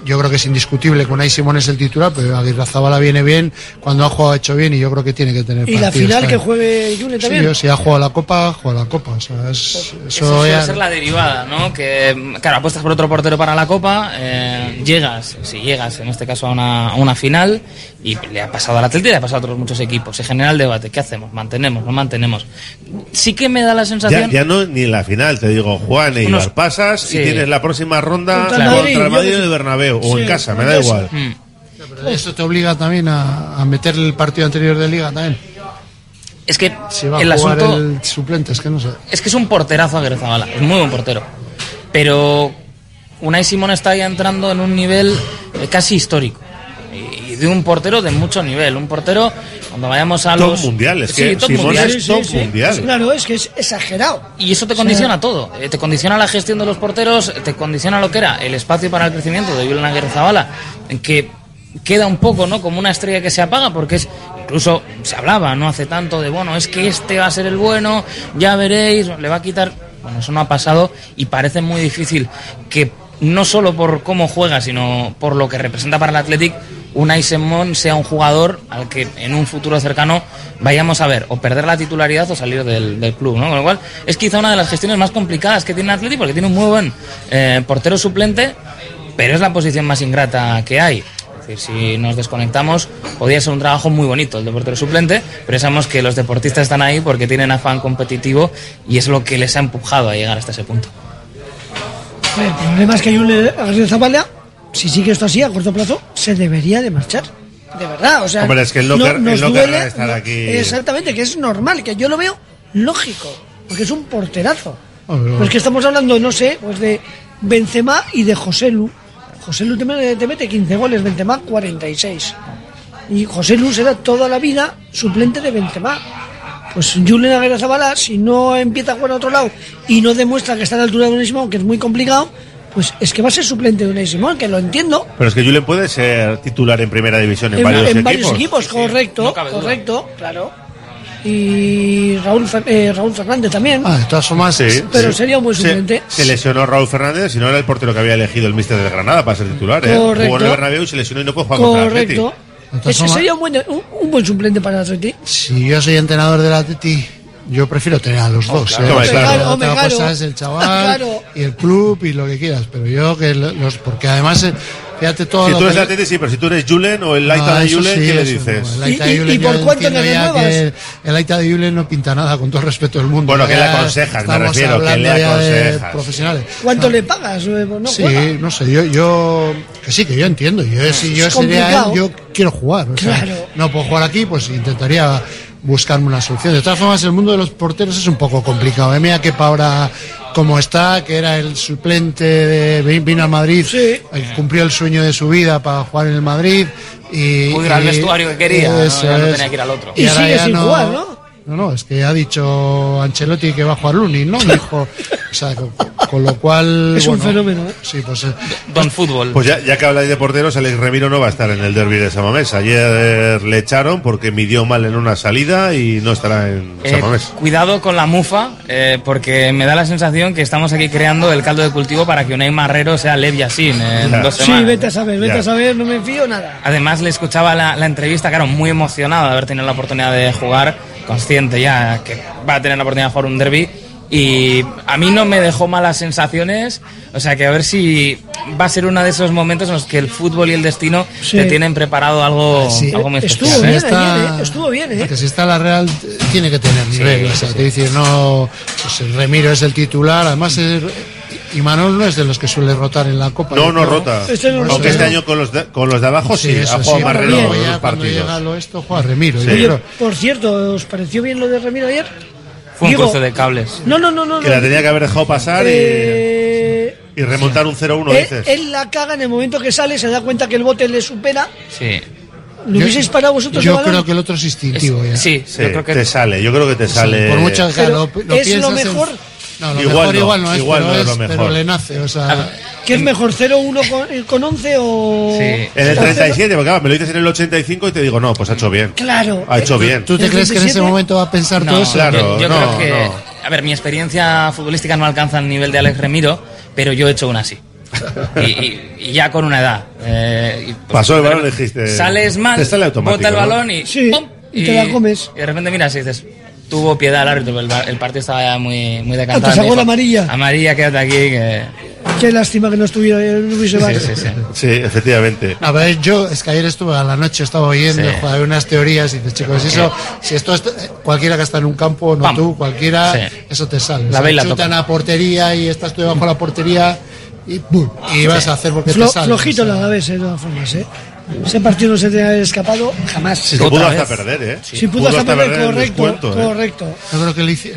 yo creo que es indiscutible que Unai Simón es el titular, pero Aguirre Zabala viene bien, cuando ha jugado ha hecho bien y yo creo que tiene que tener Y la final que juegue Sí, también. yo, si ha jugado la copa, juega la copa. O sea, es, Eso eso suele ya- ser la derivada, ¿no? Que, claro, apuestas por otro portero para la Copa, eh, llegas, si llegas en este caso a una, a una final, y le ha pasado al Atlético y le ha pasado a otros muchos equipos. Se genera el debate, ¿qué hacemos? ¿Mantenemos? ¿No mantenemos? Sí que me da la Ya, sensación... ya no ni en la final, te digo, Juan, y Unos- pasas sí. y tienes la próxima ronda Contra contra, el Madrid, en el. Bernabéu o en casa, me da eso. igual. Mm. Pero eso te obliga también a, a meter el partido anterior de liga también. Es que Si va el a jugar asunto... el suplente, es que no sé. Es que es un porterazo Aguirre Zabala, es muy buen portero. Pero Unai Simón está ya entrando en un nivel eh, casi histórico. Y de un portero de mucho nivel. Un portero, cuando vayamos a Top los... mundial, es Sí, que top Simón mundial. es top mundial. Claro, es que es exagerado. Y eso te O sea, condiciona todo. Eh, te condiciona la gestión de los porteros, te condiciona lo que era el espacio para el crecimiento de Julen Aguirre Zabala, en que queda un poco, ¿no? Como una estrella que se apaga, porque es incluso se hablaba no hace tanto de bueno, es que este va a ser el bueno, ya veréis, le va a quitar. Bueno, eso no ha pasado y parece muy difícil que no solo por cómo juega, sino por lo que representa para el Athletic, Unai Simón sea un jugador al que en un futuro cercano vayamos a ver o perder la titularidad o salir del, club, ¿no? Con lo cual es quizá una de las gestiones más complicadas que tiene el Athletic porque tiene un muy buen eh, portero suplente, pero es la posición más ingrata que hay. Es decir, si nos desconectamos, podría ser un trabajo muy bonito el de portero suplente, pero sabemos que los deportistas están ahí porque tienen afán competitivo y es lo que les ha empujado a llegar hasta ese punto. El problema es que Julen Aguirre Zabala, si sigue esto así a corto plazo, se debería de marchar. De verdad, o sea. Hombre, es que él no quer- nos duele- estar no- aquí. Exactamente, que es normal, que yo lo veo lógico, porque es un porterazo. Ah, Pues que estamos hablando, no sé, pues de Benzema y de José Lu. José Lu te mete, te mete 15 goles, Benzema 46. Y José Lu será toda la vida suplente de Benzema. Pues Julen Aguirre Zabala, si no empieza a jugar a otro lado y no demuestra que está a la altura de Unai Simón, que es muy complicado, pues es que va a ser suplente de Unai Simón, que lo entiendo. Pero es que Julen puede ser titular en primera división en, En, varios en equipos. varios equipos, correcto, correcto, claro. Y Raúl, eh, Raúl Fernández también. Ah, de todas formas, Sí, Pero sí. sería un buen suplente. Se, lesionó Raúl Fernández, si no era el portero que había elegido el míster del Granada para ser titular. ¿eh? Correcto. Jugó en el Bernabéu y se lesionó y no puede jugar contra el Correcto. Atleti. todas Ese sería un buen, un, un buen suplente para el Atleti. Si yo soy entrenador del Atleti, yo prefiero tener a los dos. claro. ¿eh? Claro. Otra Hombre, claro. cosa es el chaval Claro. y el club y lo que quieras, pero yo que los porque además eh, fíjate todo Si lo tú eres que- Atleti, sí, pero si tú eres Julen o el Laita No, de Julen, sí, ¿qué le dices? no, el Aita ¿Y- de y- por cuánto le renuevas? El Aita de Julen no pinta nada, con todo el respeto del mundo. Bueno, que le aconsejas, me estamos refiero, que hablando le aconsejas. profesionales. ¿Cuánto le pagas? Eh, no sí, juega. no sé, yo, yo, que sí, que yo entiendo. Yo, si yo sería él, yo quiero jugar. o sea, Claro. no puedo jugar aquí, pues intentaría buscarme una solución. De todas formas, el mundo de los porteros es un poco complicado. ¿eh? Mira que ahora como está, que era el suplente de vino al Madrid, eh, cumplió el sueño de su vida para jugar en el Madrid y Pudo ir al y- vestuario que quería, ¿no? eso Ya no tenía que ir al otro. Y ahora sigue ya sin jugar, ¿no? No, no, es que ha dicho Ancelotti que va a jugar Lunin, ¿no? Dijo, o sea, con, con lo cual. Es un bueno, fenómeno, ¿eh? Sí, pues. eh, Don Fútbol. Pues ya, ya que habláis de porteros, Alex Remiro no va a estar en el derby de Samamés. Ayer le echaron porque midió mal en una salida y no estará en Eh, Samamés. cuidado con la mufa, eh, porque me da la sensación que estamos aquí creando el caldo de cultivo para que Unai Marrero sea Lev Yassin en Ya. dos Sí, semanas. vete a saber, vete Ya. a saber, no me fío nada. Además, le escuchaba la, la entrevista, claro, muy emocionado de haber tenido la oportunidad de jugar, consciente ya que va a tener la oportunidad de jugar un derby. Y a mí no me dejó malas sensaciones, o sea que a ver si va a ser uno de esos momentos en los que el fútbol y el destino Sí. te tienen preparado algo, Sí. algo muy Estuvo especial. bien Está- ayer, ¿eh? Estuvo bien, ¿eh? Porque si está la Real, tiene que tener nivel. o sea, te decir, no. Pues el Remiro es el titular. Además, es, y Manol no es de los que suele rotar en la Copa. No, no creo. rota. Este no Aunque este año con los de, con los de abajo sí, eso ha jugado sí, más reloj ya los cuando partidos. llega lo esto, juega Remiro. Sí. Oye, por cierto, ¿os pareció bien lo de Ramiro ayer? Fue un Digo- cruce de cables. No, no, no, no. Que no. la tenía que haber dejado pasar y, Eh, y remontar un 0-1, él, dices. él la caga en el momento que sale, se da cuenta que el bote le supera. Sí. ¿Lo hubieseis parado vosotros Yo creo que el otro es instintivo ya. Sí, Sí, yo creo que te sale, yo creo que te sale. Por mucho que Pero lo, lo ¿es lo piensas en- mejor? No, lo Igual mejor no, igual no es, igual pero, no es es- lo mejor. pero le nace. O sea, ¿Qué es mejor, 0-1 con, con 11 o...? Sí. En el 37, porque claro, me lo dices en el 85 y te digo, no, pues ha hecho bien. Claro. Ha hecho bien. ¿tú te ¿El crees que en ese 37? momento va a pensar No, todo eso? claro. yo, yo no, creo que. no. A ver, mi experiencia futbolística no alcanza el nivel de Alex Remiro, pero yo he hecho una así. Y, y- y ya con una edad. Eh, y, pues, Pasó el balón dijiste. Sales mal, Te sale automático. bota el ¿no? balón y. Sí, ¡pum! y te la comes. Y de repente miras y dices. Tuvo piedad el árbitro, el, el partido estaba ya muy, muy decantado. Ah, te sacó Me dijo, la amarilla. Amarilla, quédate aquí. Que... Qué lástima que no estuviera no hubiese Sí, sí, sí. Sí, efectivamente. A ver, yo, es que ayer estuve a la noche, estaba oyendo, Sí. joder, unas teorías y dices, chicos, eso, si esto es, cualquiera que está en un campo, no Pam. tú, cualquiera, Sí. eso te sale. La ve y la chutan a portería y estás tú debajo de la portería y ¡pum! Y vas a hacer porque Flo- te sale. flojito o sea. la Alavés, eh, de todas formas, ¿eh? Ese partido no se te ha escapado jamás. Se Otra pudo vez. hasta perder, ¿eh? Si pudo hasta perder, el correcto, descuento, ¿eh? correcto. Yo creo que le hice-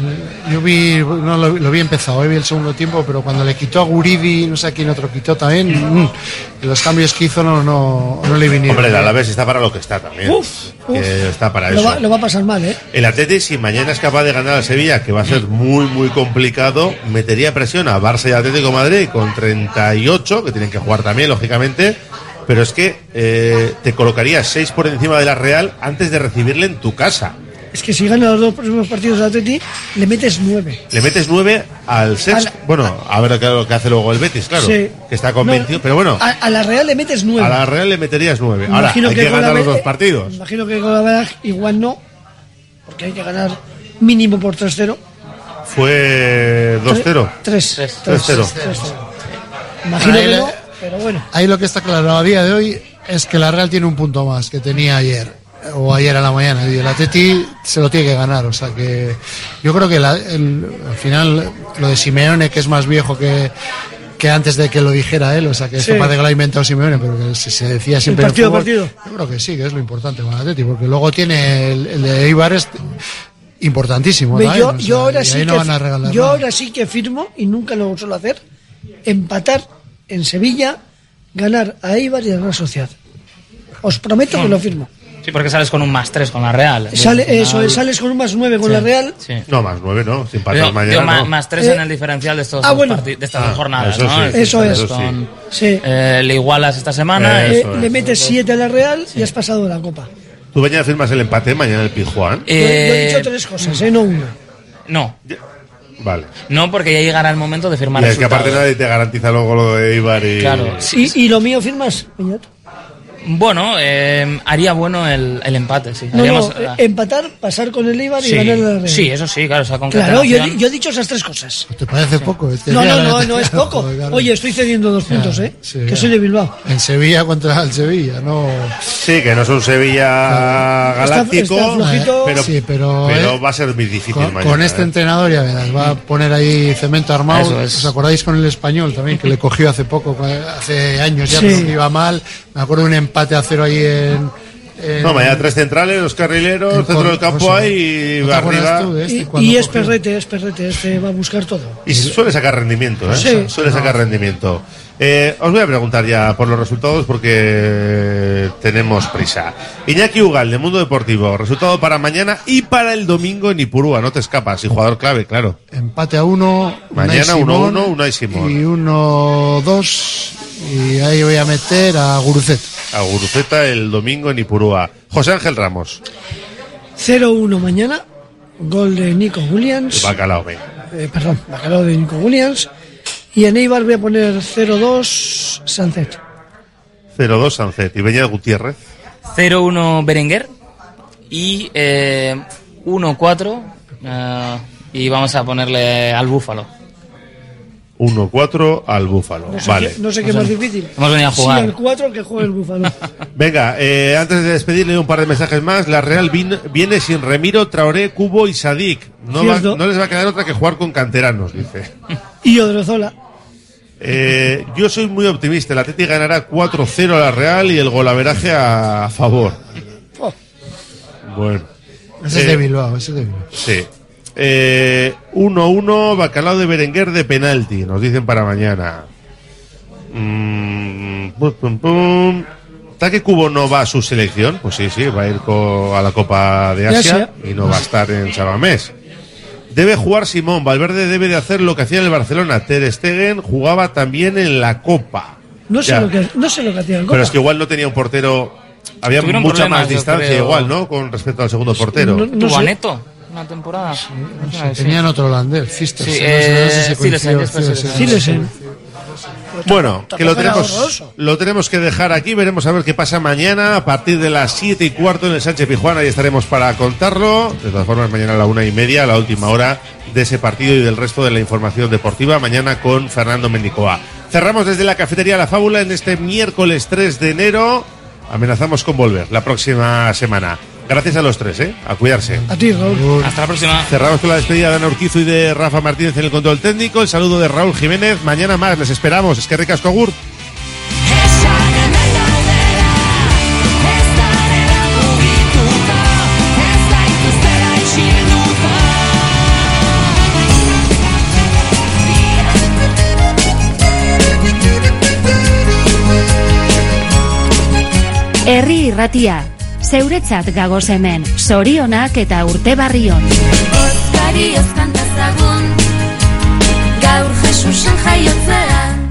yo vi, no lo, lo vi empezado, eh, vi el segundo tiempo, pero cuando le quitó a Guridi, no sé a quién otro quitó también, mm, los cambios que hizo no, no, no le vinieron. Hombre, el Alavés está para lo que está también. Uf, uf. Está para Lo eso. va, lo va a pasar mal, ¿eh? El Atleti, si mañana es capaz de ganar al Sevilla, que va a ser muy, muy complicado, metería presión a Barça y Atlético Madrid con 38, que tienen que jugar también, lógicamente. Pero es que eh, te colocarías 6 por encima de la Real antes de recibirle en tu casa. Es que si gana los dos próximos partidos de Atleti, le metes nueve. Le metes 9 al. Al- Bueno, a ver qué lo que hace luego el Betis, claro. Sí. Que está con No, 21. Pero bueno, A, a la Real le metes nueve. a la Real le meterías 9. Ahora, Imagino hay que, la ganar los dos partidos. Imagino que con la verdad igual no, porque hay que ganar mínimo por 3-0. Fue 2-0. 3 3-0. Imagino que no, pero bueno. Ahí lo que está claro a día de hoy es que la Real tiene un punto más que tenía ayer o ayer a la mañana y el Atleti se lo tiene que ganar, o sea que yo creo que la- el- al final lo de Simeone que es más viejo que que antes de que lo dijera él, o sea que Sí. parece que lo ha inventado Simeone, pero que se, se decía siempre partido fútbol. partido. Yo creo que sí, que es lo importante con el Atleti, porque luego tiene el, el de Eibar es importantísimo. También, yo, yo ahora sí no que, yo ahora sí que firmo, y nunca lo suelo hacer, empatar en Sevilla, ganar a Eibar y a la Real Sociedad. Os prometo que lo firmo. Sí, porque sales con un más 3 con la Real. Sale, Al final- eso, es, sales con un más 9 con Sí. la Real. Sí. No, más 9, ¿no? Sin pasar mañana. digo, ma- no. más 3 Eh, en el diferencial de, estos ah, bueno. de estas Ah, dos jornadas, eso ¿no? sí, eso es. con- Sí. eh, le igualas esta semana. Eh, Eh, le metes 7 a la Real y has pasado de la Copa. Tú mañana firmas el empate, mañana el Pizjuán. Yo- yo he Eh, dicho tres cosas, ¿eh? no una. no, Vale. no, porque ya llegará el momento de firmar Y es que aparte nadie te garantiza luego lo de Ibar y... Claro. Sí, ¿Y, y lo mío firmas? Bueno, eh, haría bueno el, el empate, sí. No, no, Haríamos- eh, empatar, pasar con el Eibar y ganar a la Real. sí, eso sí, claro, esa Claro, yo, he dicho esas tres cosas. ¿Te parece poco? Es que No, no, no, no es poco. Oye, estoy cediendo dos puntos, ¿eh? sí, que soy de Bilbao. En Sevilla contra el Sevilla, no. Sí, que no es un Sevilla galáctico, está flojito. pero, Sí, pero, pero eh, va a ser muy difícil Con, mañana. con este ¿eh? entrenador ya verás, va a poner ahí cemento armado. Es. ¿Os acordáis con el español también, que le cogió hace poco, hace años ya, Sí. pero que iba mal? Me acuerdo de un empate a cero ahí en. en- No, mañana tres centrales, dos carrileros, en centro del campo ahí y ¿no te va acuerdas arriba. tú este Y, y es perrete, es perrete, este va a buscar todo. Y suele sacar rendimiento, ¿eh? Sí. Suele sacar rendimiento. Eh, os voy a preguntar ya por los resultados porque tenemos prisa. Iñaki Ugal, de Mundo Deportivo. Resultado para mañana y para el domingo en Ipurúa. No te escapas. Y jugador clave, claro. Empate a uno. Mañana Unai 1-1, Simón, Unai Simón. Y uno, dos. Y ahí voy a meter a Gurucet. A Guruceta el domingo en Ipurúa. José Ángel Ramos. 0-1 mañana, gol de Nico Williams. Bacalao. Eh, perdón, bacalao de Nico Williams. Y en Eibar voy a poner 0-2 Sancet. 0-2 Sancet. Y Beñat Gutiérrez. 0-1 Berenguer y eh, 1-4 eh, y vamos a ponerle al búfalo. 1-4 al Búfalo. No sé vale. qué, no sé qué más difícil. Hemos venido a jugar. Sí, el 4 que juegue el Búfalo. Venga, eh, antes de despedirle un par de mensajes más, la Real vin- viene sin Remiro, Traoré, Cubo y Sadik. No, va- no les va a quedar otra que jugar con canteranos, dice. y Odrozola. Eh, yo soy muy optimista. El Atleti ganará 4-0 a la Real y el golaveraje a, a favor. Oh. Bueno. Ese es Eh, de Bilbao, ese es de Bilbao. Sí. Eh, 1-1, bacalao de Berenguer de penalti, nos dicen para mañana. Mm, pum, pum, pum. ¿Taque Cubo no va a su selección? Pues sí, sí, va a ir a la Copa de Asia, Asia. y no va a estar en Sabamés. Debe jugar Simón, Valverde debe de hacer lo que hacía en el Barcelona. Ter Stegen jugaba también en la Copa. No sé, Ya. lo que, no sé lo que hacía el Pero Copa. es que igual no tenía un portero. Había Tuvieron mucha más distancia, creo. igual, ¿no? Con respecto al segundo portero. No- no ¿Tuvo sé. Una temporada? Sí. Tenían otro holandés. Sí, eh. Silesen. Bueno, que lo tenemos, lo tenemos que dejar aquí. Veremos a ver qué pasa mañana a partir de las 7 y cuarto en el Sánchez Pijuán. Ahí estaremos para contarlo. De todas formas, mañana a la una y media, la última hora de ese partido y del resto de la información deportiva. Mañana con Fernando Mendicoa. Cerramos desde la cafetería La Fábula en este miércoles 3 de enero. Amenazamos con volver la próxima semana. Gracias a los tres, ¿eh? A cuidarse. A ti, Raúl. Hasta la próxima. Cerramos con la despedida de Ana Urquizo y de Rafa Martínez en el control técnico. El saludo de Raúl Jiménez. Mañana más, les esperamos. Es que ricasco agur. Herri irratia, zeuretzat gagoz hemen, zorionak eta urte barrion. Bozkari ezkantazagun Gaur Jesusen jaiotzea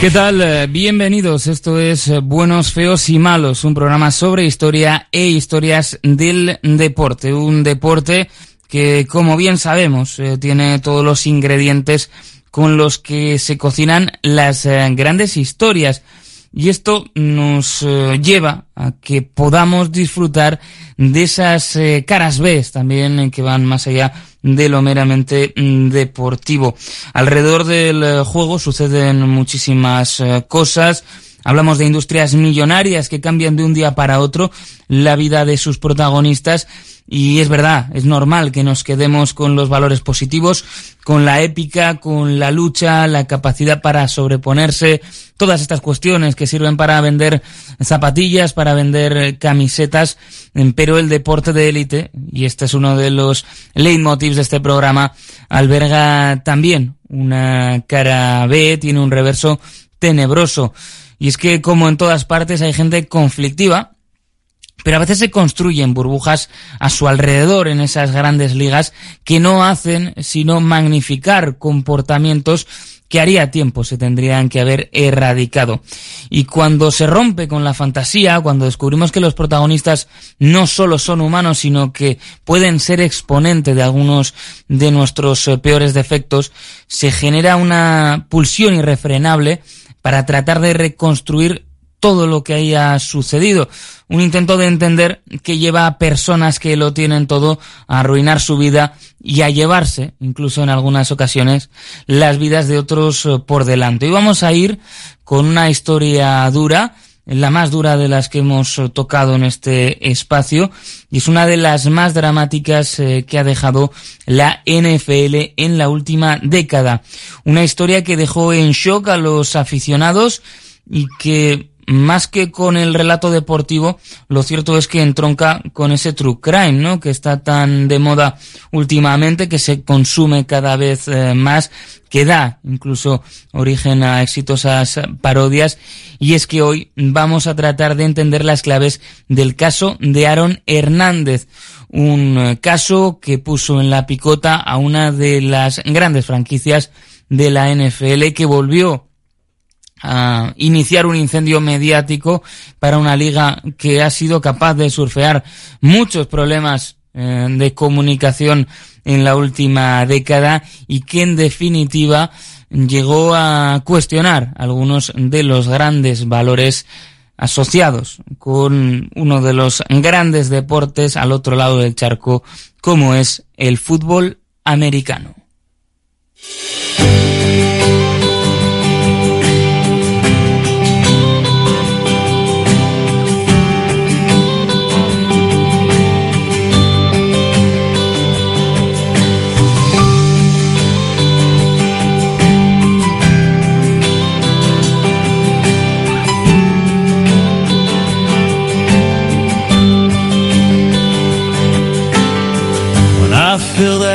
¿Qué tal? Eh, Bienvenidos. Esto es eh, Buenos, Feos y Malos, un programa sobre historia e historias del deporte. Un deporte que, como bien sabemos, eh, tiene todos los ingredientes con los que se cocinan las grandes historias. Y esto nos eh, lleva a que podamos disfrutar de esas eh, caras B también eh, que van más allá de lo meramente mm, deportivo. Alrededor del juego suceden muchísimas cosas. Hablamos de industrias millonarias que cambian de un día para otro la vida de sus protagonistas y es verdad, es normal que nos quedemos con los valores positivos, con la épica, con la lucha, la capacidad para sobreponerse, todas estas cuestiones que sirven para vender zapatillas, para vender camisetas, eh, pero el deporte de élite, y este es uno de los leitmotivs de este programa, alberga también una cara B, tiene un reverso tenebroso. Y es que, como en todas partes, hay gente conflictiva, pero a veces se construyen burbujas a su alrededor en esas grandes ligas que no hacen sino magnificar comportamientos que haría tiempo se tendrían que haber erradicado. Y cuando se rompe con la fantasía, cuando descubrimos que los protagonistas no solo son humanos, sino que pueden ser exponente de algunos de nuestros eh, peores defectos, se genera una pulsión irrefrenable para tratar de reconstruir todo lo que haya sucedido. Un intento de entender que lleva a personas que lo tienen todo a arruinar su vida y a llevarse, incluso en algunas ocasiones, las vidas de otros eh, por delante. Hoy vamos a ir con una historia dura, la más dura de las que hemos eh, tocado en este espacio y es una de las más dramáticas eh, que ha dejado la NFL en la última década. Una historia que dejó en shock a los aficionados y que más que con el relato deportivo, lo cierto es que entronca con ese true crime, ¿no? Que está tan de moda últimamente, que se consume cada vez eh, más, que da incluso origen a exitosas parodias. Y es que hoy vamos a tratar de entender las claves del caso de Aaron Hernández. Un eh, caso que puso en la picota a una de las grandes franquicias de la NFL que volvió a iniciar un incendio mediático para una liga que ha sido capaz de surfear muchos problemas eh, de comunicación en la última década y que en definitiva llegó a cuestionar algunos de los grandes valores asociados con uno de los grandes deportes al otro lado del charco como es el fútbol americano.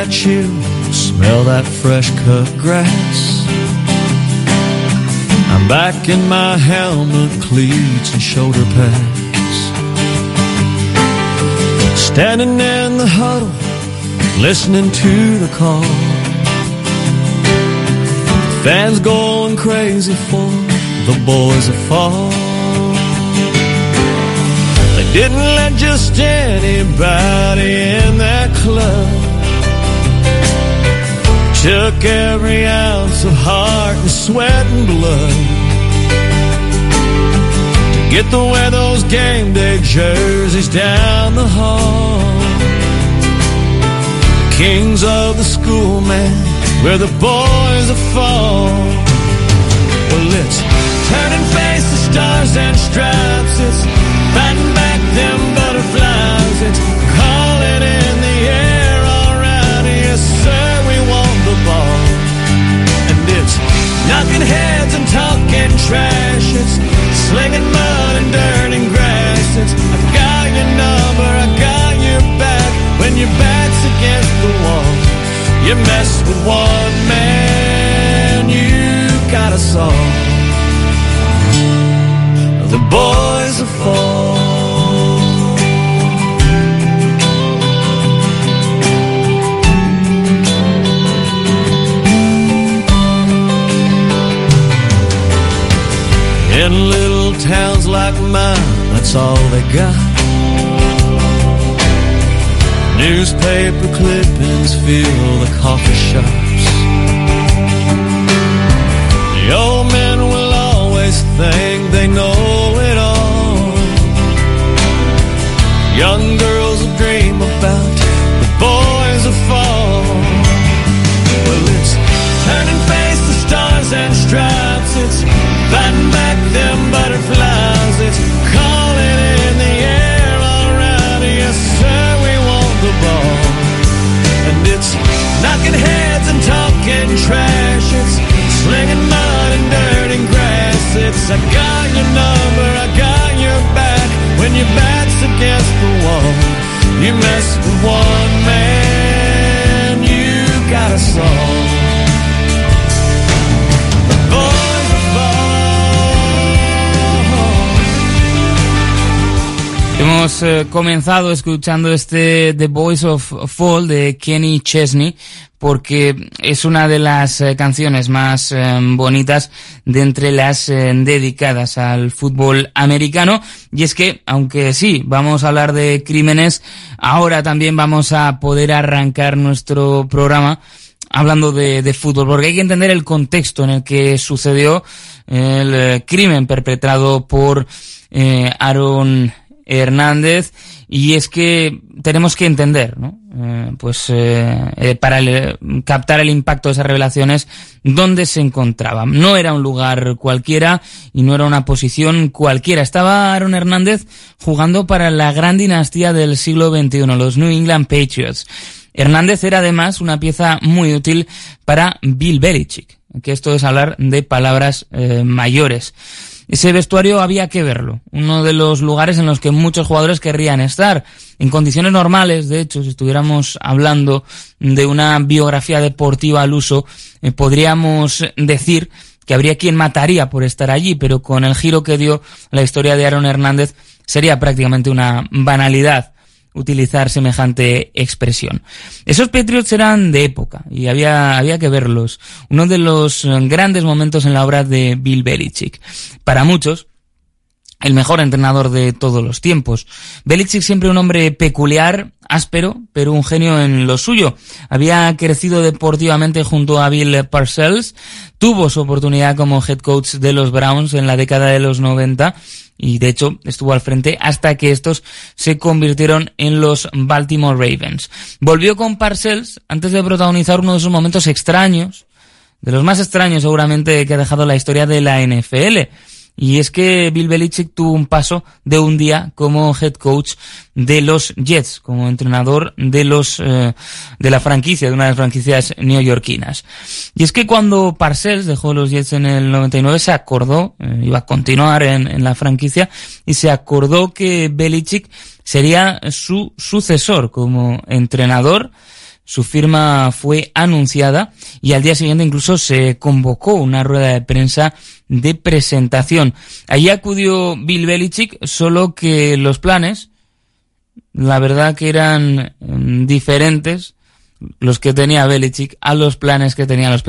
That smell that fresh cut grass. I'm back in my helmet, cleats, and shoulder pads. Standing in the huddle, listening to the call. Fans going crazy for the boys of fall. They didn't let just anybody in that club. Took every ounce of heart and sweat and blood to get the wear those game day jerseys down the hall. The kings of the school, man, where the boys are fall. Well, it's turn and face the stars and stripes. It's trash. It's slinging mud and dirt and grass. It's I got your number, I got your back. When your back's against the wall, you mess with one man, you got us all. The boys In little towns like mine, that's all they got. Newspaper clippings fill the coffee shops. The old men will always think they know it all. Young Eh, comenzado escuchando este The Voice of Fall de Kenny Chesney porque es una de las eh, canciones más eh, bonitas de entre las dedicadas al fútbol americano. Y es que aunque sí vamos a hablar de crímenes ahora también vamos a poder arrancar nuestro programa hablando de, de fútbol porque hay que entender el contexto en el que sucedió el crimen perpetrado por Aaron Hernández y es que tenemos que entender, ¿no? Eh, pues eh, eh, para captar el impacto de esas revelaciones dónde se encontraban. No era un lugar cualquiera y no era una posición cualquiera. Estaba Aaron Hernández jugando para la gran dinastía del siglo XXI, los New England Patriots. Hernández era además una pieza muy útil para Bill Belichick, que esto es hablar de palabras mayores. Ese vestuario había que verlo, uno de los lugares en los que muchos jugadores querrían estar. En condiciones normales, de hecho, si estuviéramos hablando de una biografía deportiva al uso, eh, podríamos decir que habría quien mataría por estar allí, pero con el giro que dio la historia de Aaron Hernández sería prácticamente una banalidad utilizar semejante expresión. Esos Patriots eran de época y había, había que verlos. Uno de los eh, grandes momentos en la obra de Bill Belichick. Para muchos, el mejor entrenador de todos los tiempos. Belichick siempre un hombre peculiar, áspero, pero un genio en lo suyo. Había crecido deportivamente junto a Bill Parcells, tuvo su oportunidad como head coach de los Browns en la década de los 90 y de hecho estuvo al frente hasta que estos se convirtieron en los Baltimore Ravens. Volvió con Parcells antes de protagonizar uno de esos momentos extraños, de los más extraños seguramente que ha dejado la historia de la NFL. Y es que Bill Belichick tuvo un paso de un día como head coach de los Jets, como entrenador de los eh, de la franquicia, de una de las franquicias neoyorquinas. Y es que cuando Parcells dejó los Jets en el 99 se acordó, eh, iba a continuar en, en la franquicia, y se acordó que Belichick sería su sucesor como entrenador. Su firma fue anunciada y al día siguiente incluso se convocó una rueda de prensa de presentación. Allí acudió Bill Belichick, solo que los planes, la verdad que eran mm, diferentes los que tenía Belichick a los planes que tenían los